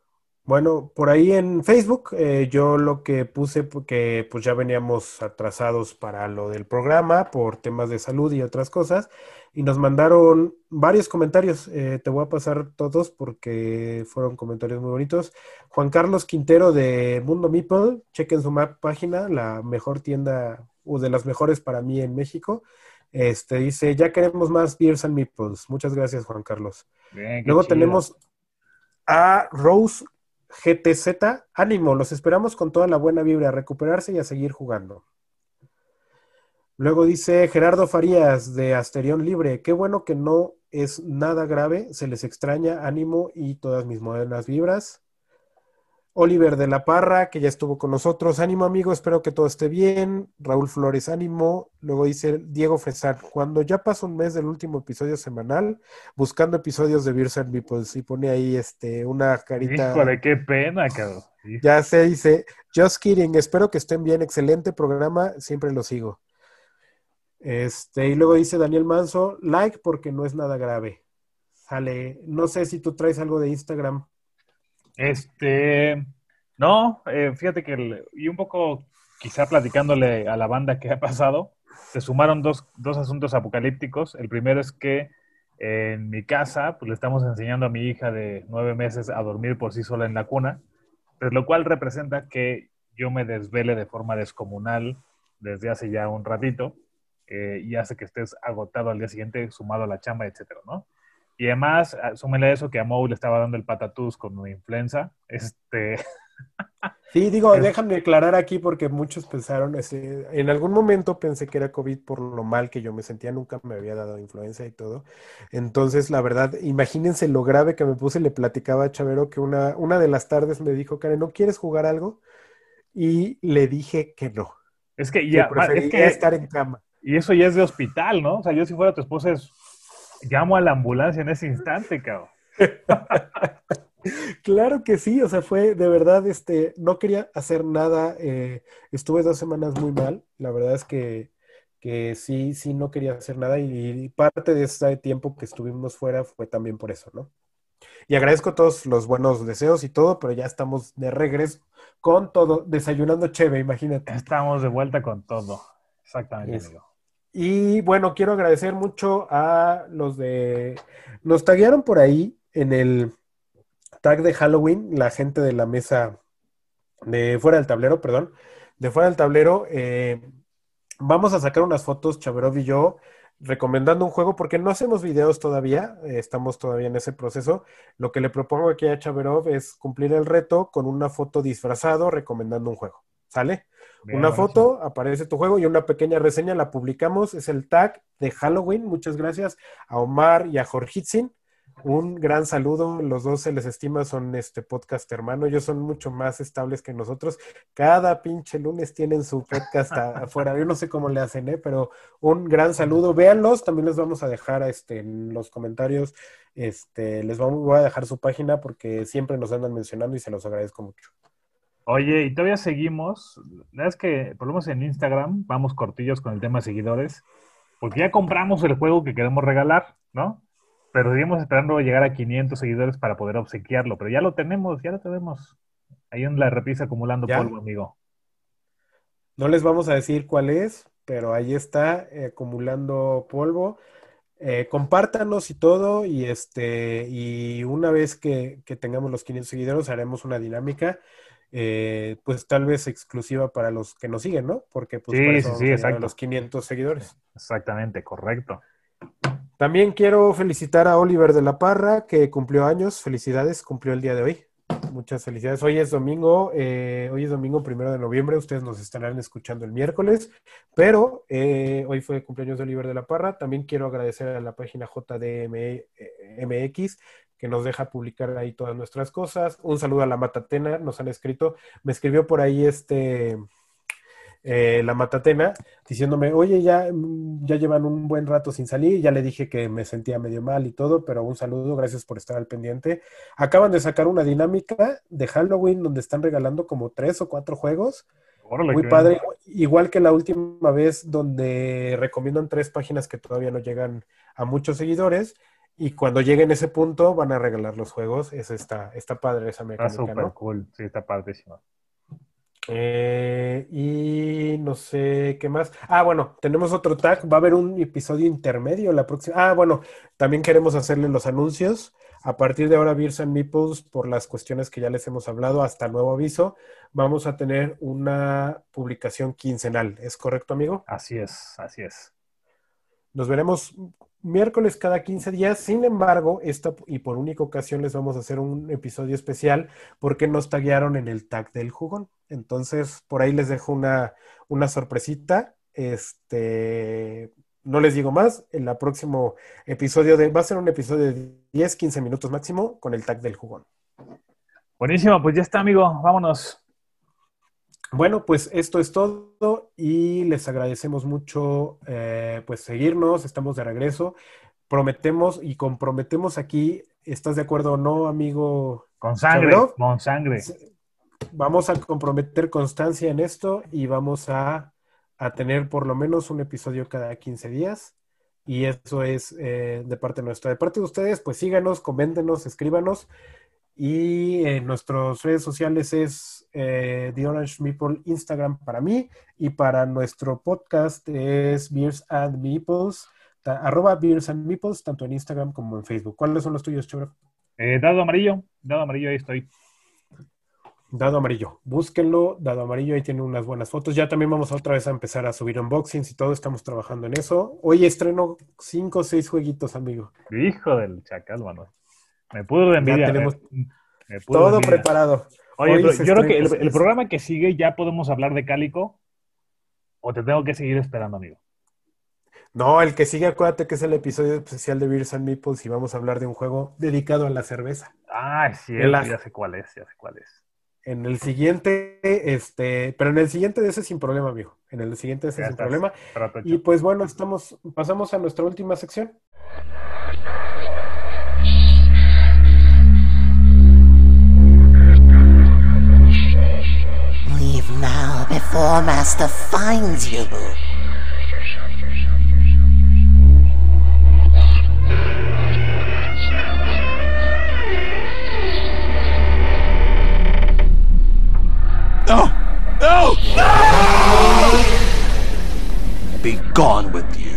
Bueno, por ahí en Facebook eh, yo lo que puse porque pues ya veníamos atrasados para lo del programa por temas de salud y otras cosas y nos mandaron varios comentarios. eh, te voy a pasar todos porque fueron comentarios muy bonitos. Juan Carlos Quintero de Mundo Meeple, chequen su página, la mejor tienda o de las mejores para mí en México. Este dice, ya queremos más beers and meeples. Muchas gracias, Juan Carlos. Bien, Luego chido. tenemos a Rose GTZ. Ánimo, los esperamos con toda la buena vibra, a recuperarse y a seguir jugando. Luego dice Gerardo Farías de Asterión Libre. Qué bueno que no es nada grave, se les extraña, ánimo y todas mis modernas vibras. Oliver de la Parra, que ya estuvo con nosotros. Ánimo, amigo, espero que todo esté bien. Raúl Flores, ánimo. Luego dice Diego Fresar, cuando ya pasa un mes del último episodio semanal, buscando episodios de Beers and Meeples, y pone ahí este, una carita. Híjole, qué pena, cabrón. Ya se dice, just kidding, espero que estén bien, excelente programa, siempre lo sigo. Este, y luego dice Daniel Manso, like porque no es nada grave. Sale, no sé si tú traes algo de Instagram. Este, no, eh, fíjate que, el- y un poco quizá platicándole a la banda que ha pasado, se sumaron dos, dos asuntos apocalípticos. El primero es que en mi casa, pues le estamos enseñando a mi hija de nueve meses a dormir por sí sola en la cuna, pues, lo cual representa que yo me desvele de forma descomunal desde hace ya un ratito eh, y hace que estés agotado al día siguiente, sumado a la chamba, etcétera, ¿no? Y además, ah, súmele a eso que a Mou le estaba dando el patatús con una influenza. Este, Sí, digo, Es- déjame aclarar aquí porque muchos pensaron, este, en algún momento pensé que era COVID por lo mal que yo me sentía, nunca me había dado influenza y todo. Entonces, la verdad, imagínense lo grave que me puse, le platicaba a Chavero que una, una de las tardes me dijo, Karen, ¿no quieres jugar algo? Y le dije que no, es que que ya, es que, estar en cama. y eso ya es de hospital, ¿no? O sea, yo si fuera tu esposa es, llamo a la ambulancia en ese instante, cabrón. Claro que sí, o sea, fue de verdad, este, no quería hacer nada, eh, estuve dos semanas muy mal, la verdad es que, que sí, sí, no quería hacer nada y, parte de ese tiempo que estuvimos fuera fue también por eso, ¿no? Y agradezco todos los buenos deseos y todo, pero ya estamos de regreso con todo, desayunando cheve, imagínate. Estamos de vuelta con todo. Exactamente, Es- amigo. Y bueno, quiero agradecer mucho a los de... Nos taguearon por ahí en el tag de Halloween, la gente de la mesa de fuera del tablero, perdón, de fuera del tablero. eh, vamos a sacar unas fotos, Chaverov y yo, recomendando un juego, porque no hacemos videos todavía, eh, estamos todavía en ese proceso. Lo que le propongo aquí a Chaverov es cumplir el reto con una foto disfrazado recomendando un juego. ¿Sale? Una foto, aparece tu juego y una pequeña reseña la publicamos. Es el tag de Halloween. Muchas gracias a Omar y a Jorgitzin. Un gran saludo. Los dos se les estima, son este podcast hermano. Ellos son mucho más estables que nosotros. Cada pinche lunes tienen su podcast afuera. Yo no sé cómo le hacen, ¿eh? pero un gran saludo. Véanlos. También les vamos a dejar este, en los comentarios. Este, les vamos, voy a dejar su página porque siempre nos andan mencionando y se los agradezco mucho. Oye, y todavía seguimos. La verdad es que, por lo menos en Instagram, vamos cortillos con el tema de seguidores, porque ya compramos el juego que queremos regalar, ¿no? Pero seguimos esperando llegar a 500 seguidores para poder obsequiarlo, pero ya lo tenemos, ya lo tenemos. Ahí en la repisa acumulando ¿Ya? polvo, amigo. No les vamos a decir cuál es, pero ahí está eh, acumulando polvo. Eh, compártanos y todo, y este, y una vez que, que tengamos los 500 seguidores, haremos una dinámica, eh, pues tal vez exclusiva para los que nos siguen, ¿no? Porque pues Sí, para eso sí, los 500 seguidores. Exactamente, correcto. También quiero felicitar a Oliver de la Parra, que cumplió años. Felicidades, cumplió el día de hoy. Muchas felicidades. Hoy es domingo, eh, hoy es domingo primero de noviembre. Ustedes nos estarán escuchando el miércoles, pero eh, hoy fue cumpleaños de Oliver de la Parra. También quiero agradecer a la página JDMX que nos deja publicar ahí todas nuestras cosas. Un saludo a la Matatena, nos han escrito. Me escribió por ahí este eh, la Matatena diciéndome, oye, ya, mm, ya llevan un buen rato sin salir, ya le dije que me sentía medio mal y todo, pero un saludo, gracias por estar al pendiente. Acaban de sacar una dinámica de Halloween donde están regalando como tres o cuatro juegos. Órale, Muy padre, bien. igual que la última vez donde recomiendan tres páginas que todavía no llegan a muchos seguidores. Y cuando lleguen a ese punto van a regalar los juegos. Es está, está padre esa Está mecánica, súper ¿no? cool. Sí, está padrísimo. Eh, y no sé qué más. Ah, bueno, tenemos otro tag. Va a haber un episodio intermedio la próxima. Ah, bueno, también queremos hacerle los anuncios. A partir de ahora, Beers and Meeples, por las cuestiones que ya les hemos hablado, hasta nuevo aviso, vamos a tener una publicación quincenal. ¿Es correcto, amigo? Así es, así es. Nos veremos miércoles cada 15 días. Sin embargo, esta y por única ocasión les vamos a hacer un episodio especial porque nos taguearon en el tag del jugón. Entonces, por ahí les dejo una, una sorpresita. Este, no les digo más. En el próximo episodio de, va a ser un episodio de 10, 15 minutos máximo con el tag del jugón. Buenísimo, pues ya está, amigo. Vámonos. Bueno, pues esto es todo y les agradecemos mucho eh, pues seguirnos, estamos de regreso, prometemos y comprometemos aquí, ¿estás de acuerdo o no, amigo? Con sangre, Chabrov? con sangre. Vamos a comprometer constancia en esto y vamos a, a tener por lo menos un episodio cada 15 días y eso es eh, de parte nuestra. De parte de ustedes, pues síganos, coméntenos, escríbanos y en nuestras redes sociales es eh, The Orange Meeple Instagram para mí y para nuestro podcast es Beers and Meeples, ta- arroba Beers and Meeples, tanto en Instagram como en Facebook. ¿Cuáles son los tuyos, Chabra? Eh, dado amarillo, dado amarillo, ahí estoy. Dado Amarillo, búsquenlo, Dado Amarillo, ahí tiene unas buenas fotos. Ya también vamos otra vez a empezar a subir unboxings y todo, estamos trabajando en eso. Hoy estreno cinco o seis jueguitos, amigo. Hijo del chacal, mano. Me pudo de envidia. tenemos me- me pudo de Todo envidia. preparado. Oye, pero yo creo que el, programa que sigue ya podemos hablar de Cálico. ¿O te tengo que seguir esperando, amigo? No, el que sigue, acuérdate que es el episodio especial de Beers and Meeples y vamos a hablar de un juego dedicado a la cerveza. Ah, sí, ya sé cuál es, ya sé cuál es. En el siguiente, este, pero en el siguiente de ese sin problema, amigo. En el siguiente de ese Ya sin estás. problema. Y pues bueno, estamos, pasamos a nuestra última sección. Now before Master finds you. No! No! No! Be gone with you.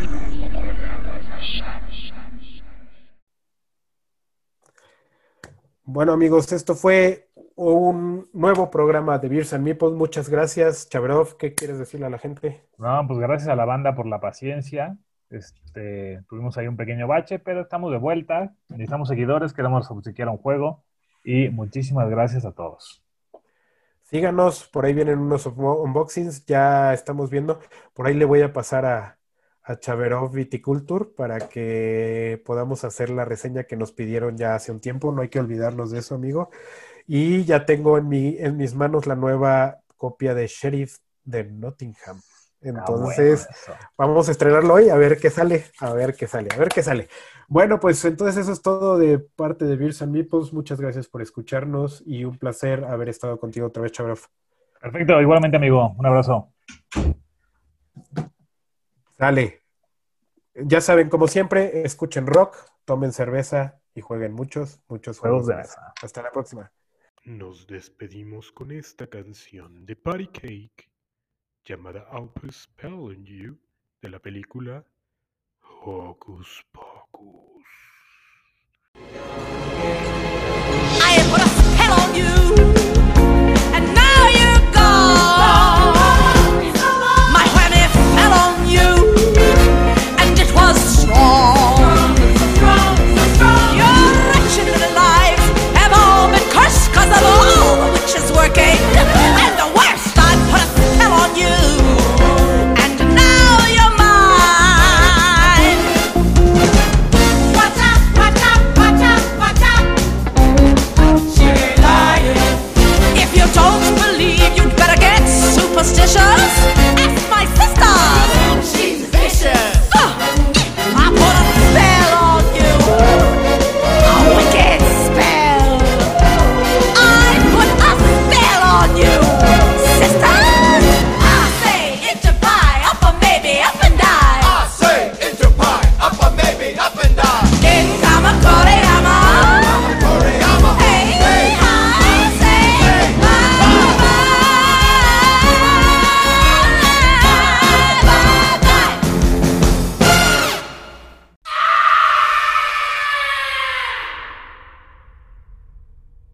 Bueno, amigos, esto fue un nuevo programa de Beers and Meeples. Muchas gracias, Chabrov. ¿Qué quieres decirle a la gente? No, pues gracias a la banda por la paciencia. Este, tuvimos ahí un pequeño bache, pero estamos de vuelta. Necesitamos seguidores, queremos obsequiar un juego. Y muchísimas gracias a todos. Síganos, por ahí vienen unos unbo- unboxings, ya estamos viendo. Por ahí le voy a pasar a, a Chaverov Viticulture para que podamos hacer la reseña que nos pidieron ya hace un tiempo. No hay que olvidarnos de eso, amigo. Y ya tengo en, mi, en mis manos la nueva copia de Sheriff de Nottingham. Entonces, Ah, bueno, eso. vamos a estrenarlo hoy, a ver qué sale, a ver qué sale, a ver qué sale. Bueno, pues entonces eso es todo de parte de Beers and Meeples. Muchas gracias por escucharnos y un placer haber estado contigo otra vez, Chabrov. Perfecto, igualmente, amigo. Un abrazo. Dale. Ya saben, como siempre, escuchen rock, tomen cerveza y jueguen muchos, muchos Juegos juegos de mesa. Hasta la próxima. Nos despedimos con esta canción de Party Cake llamada I'll Spell You de la película Hocus Pocus. I am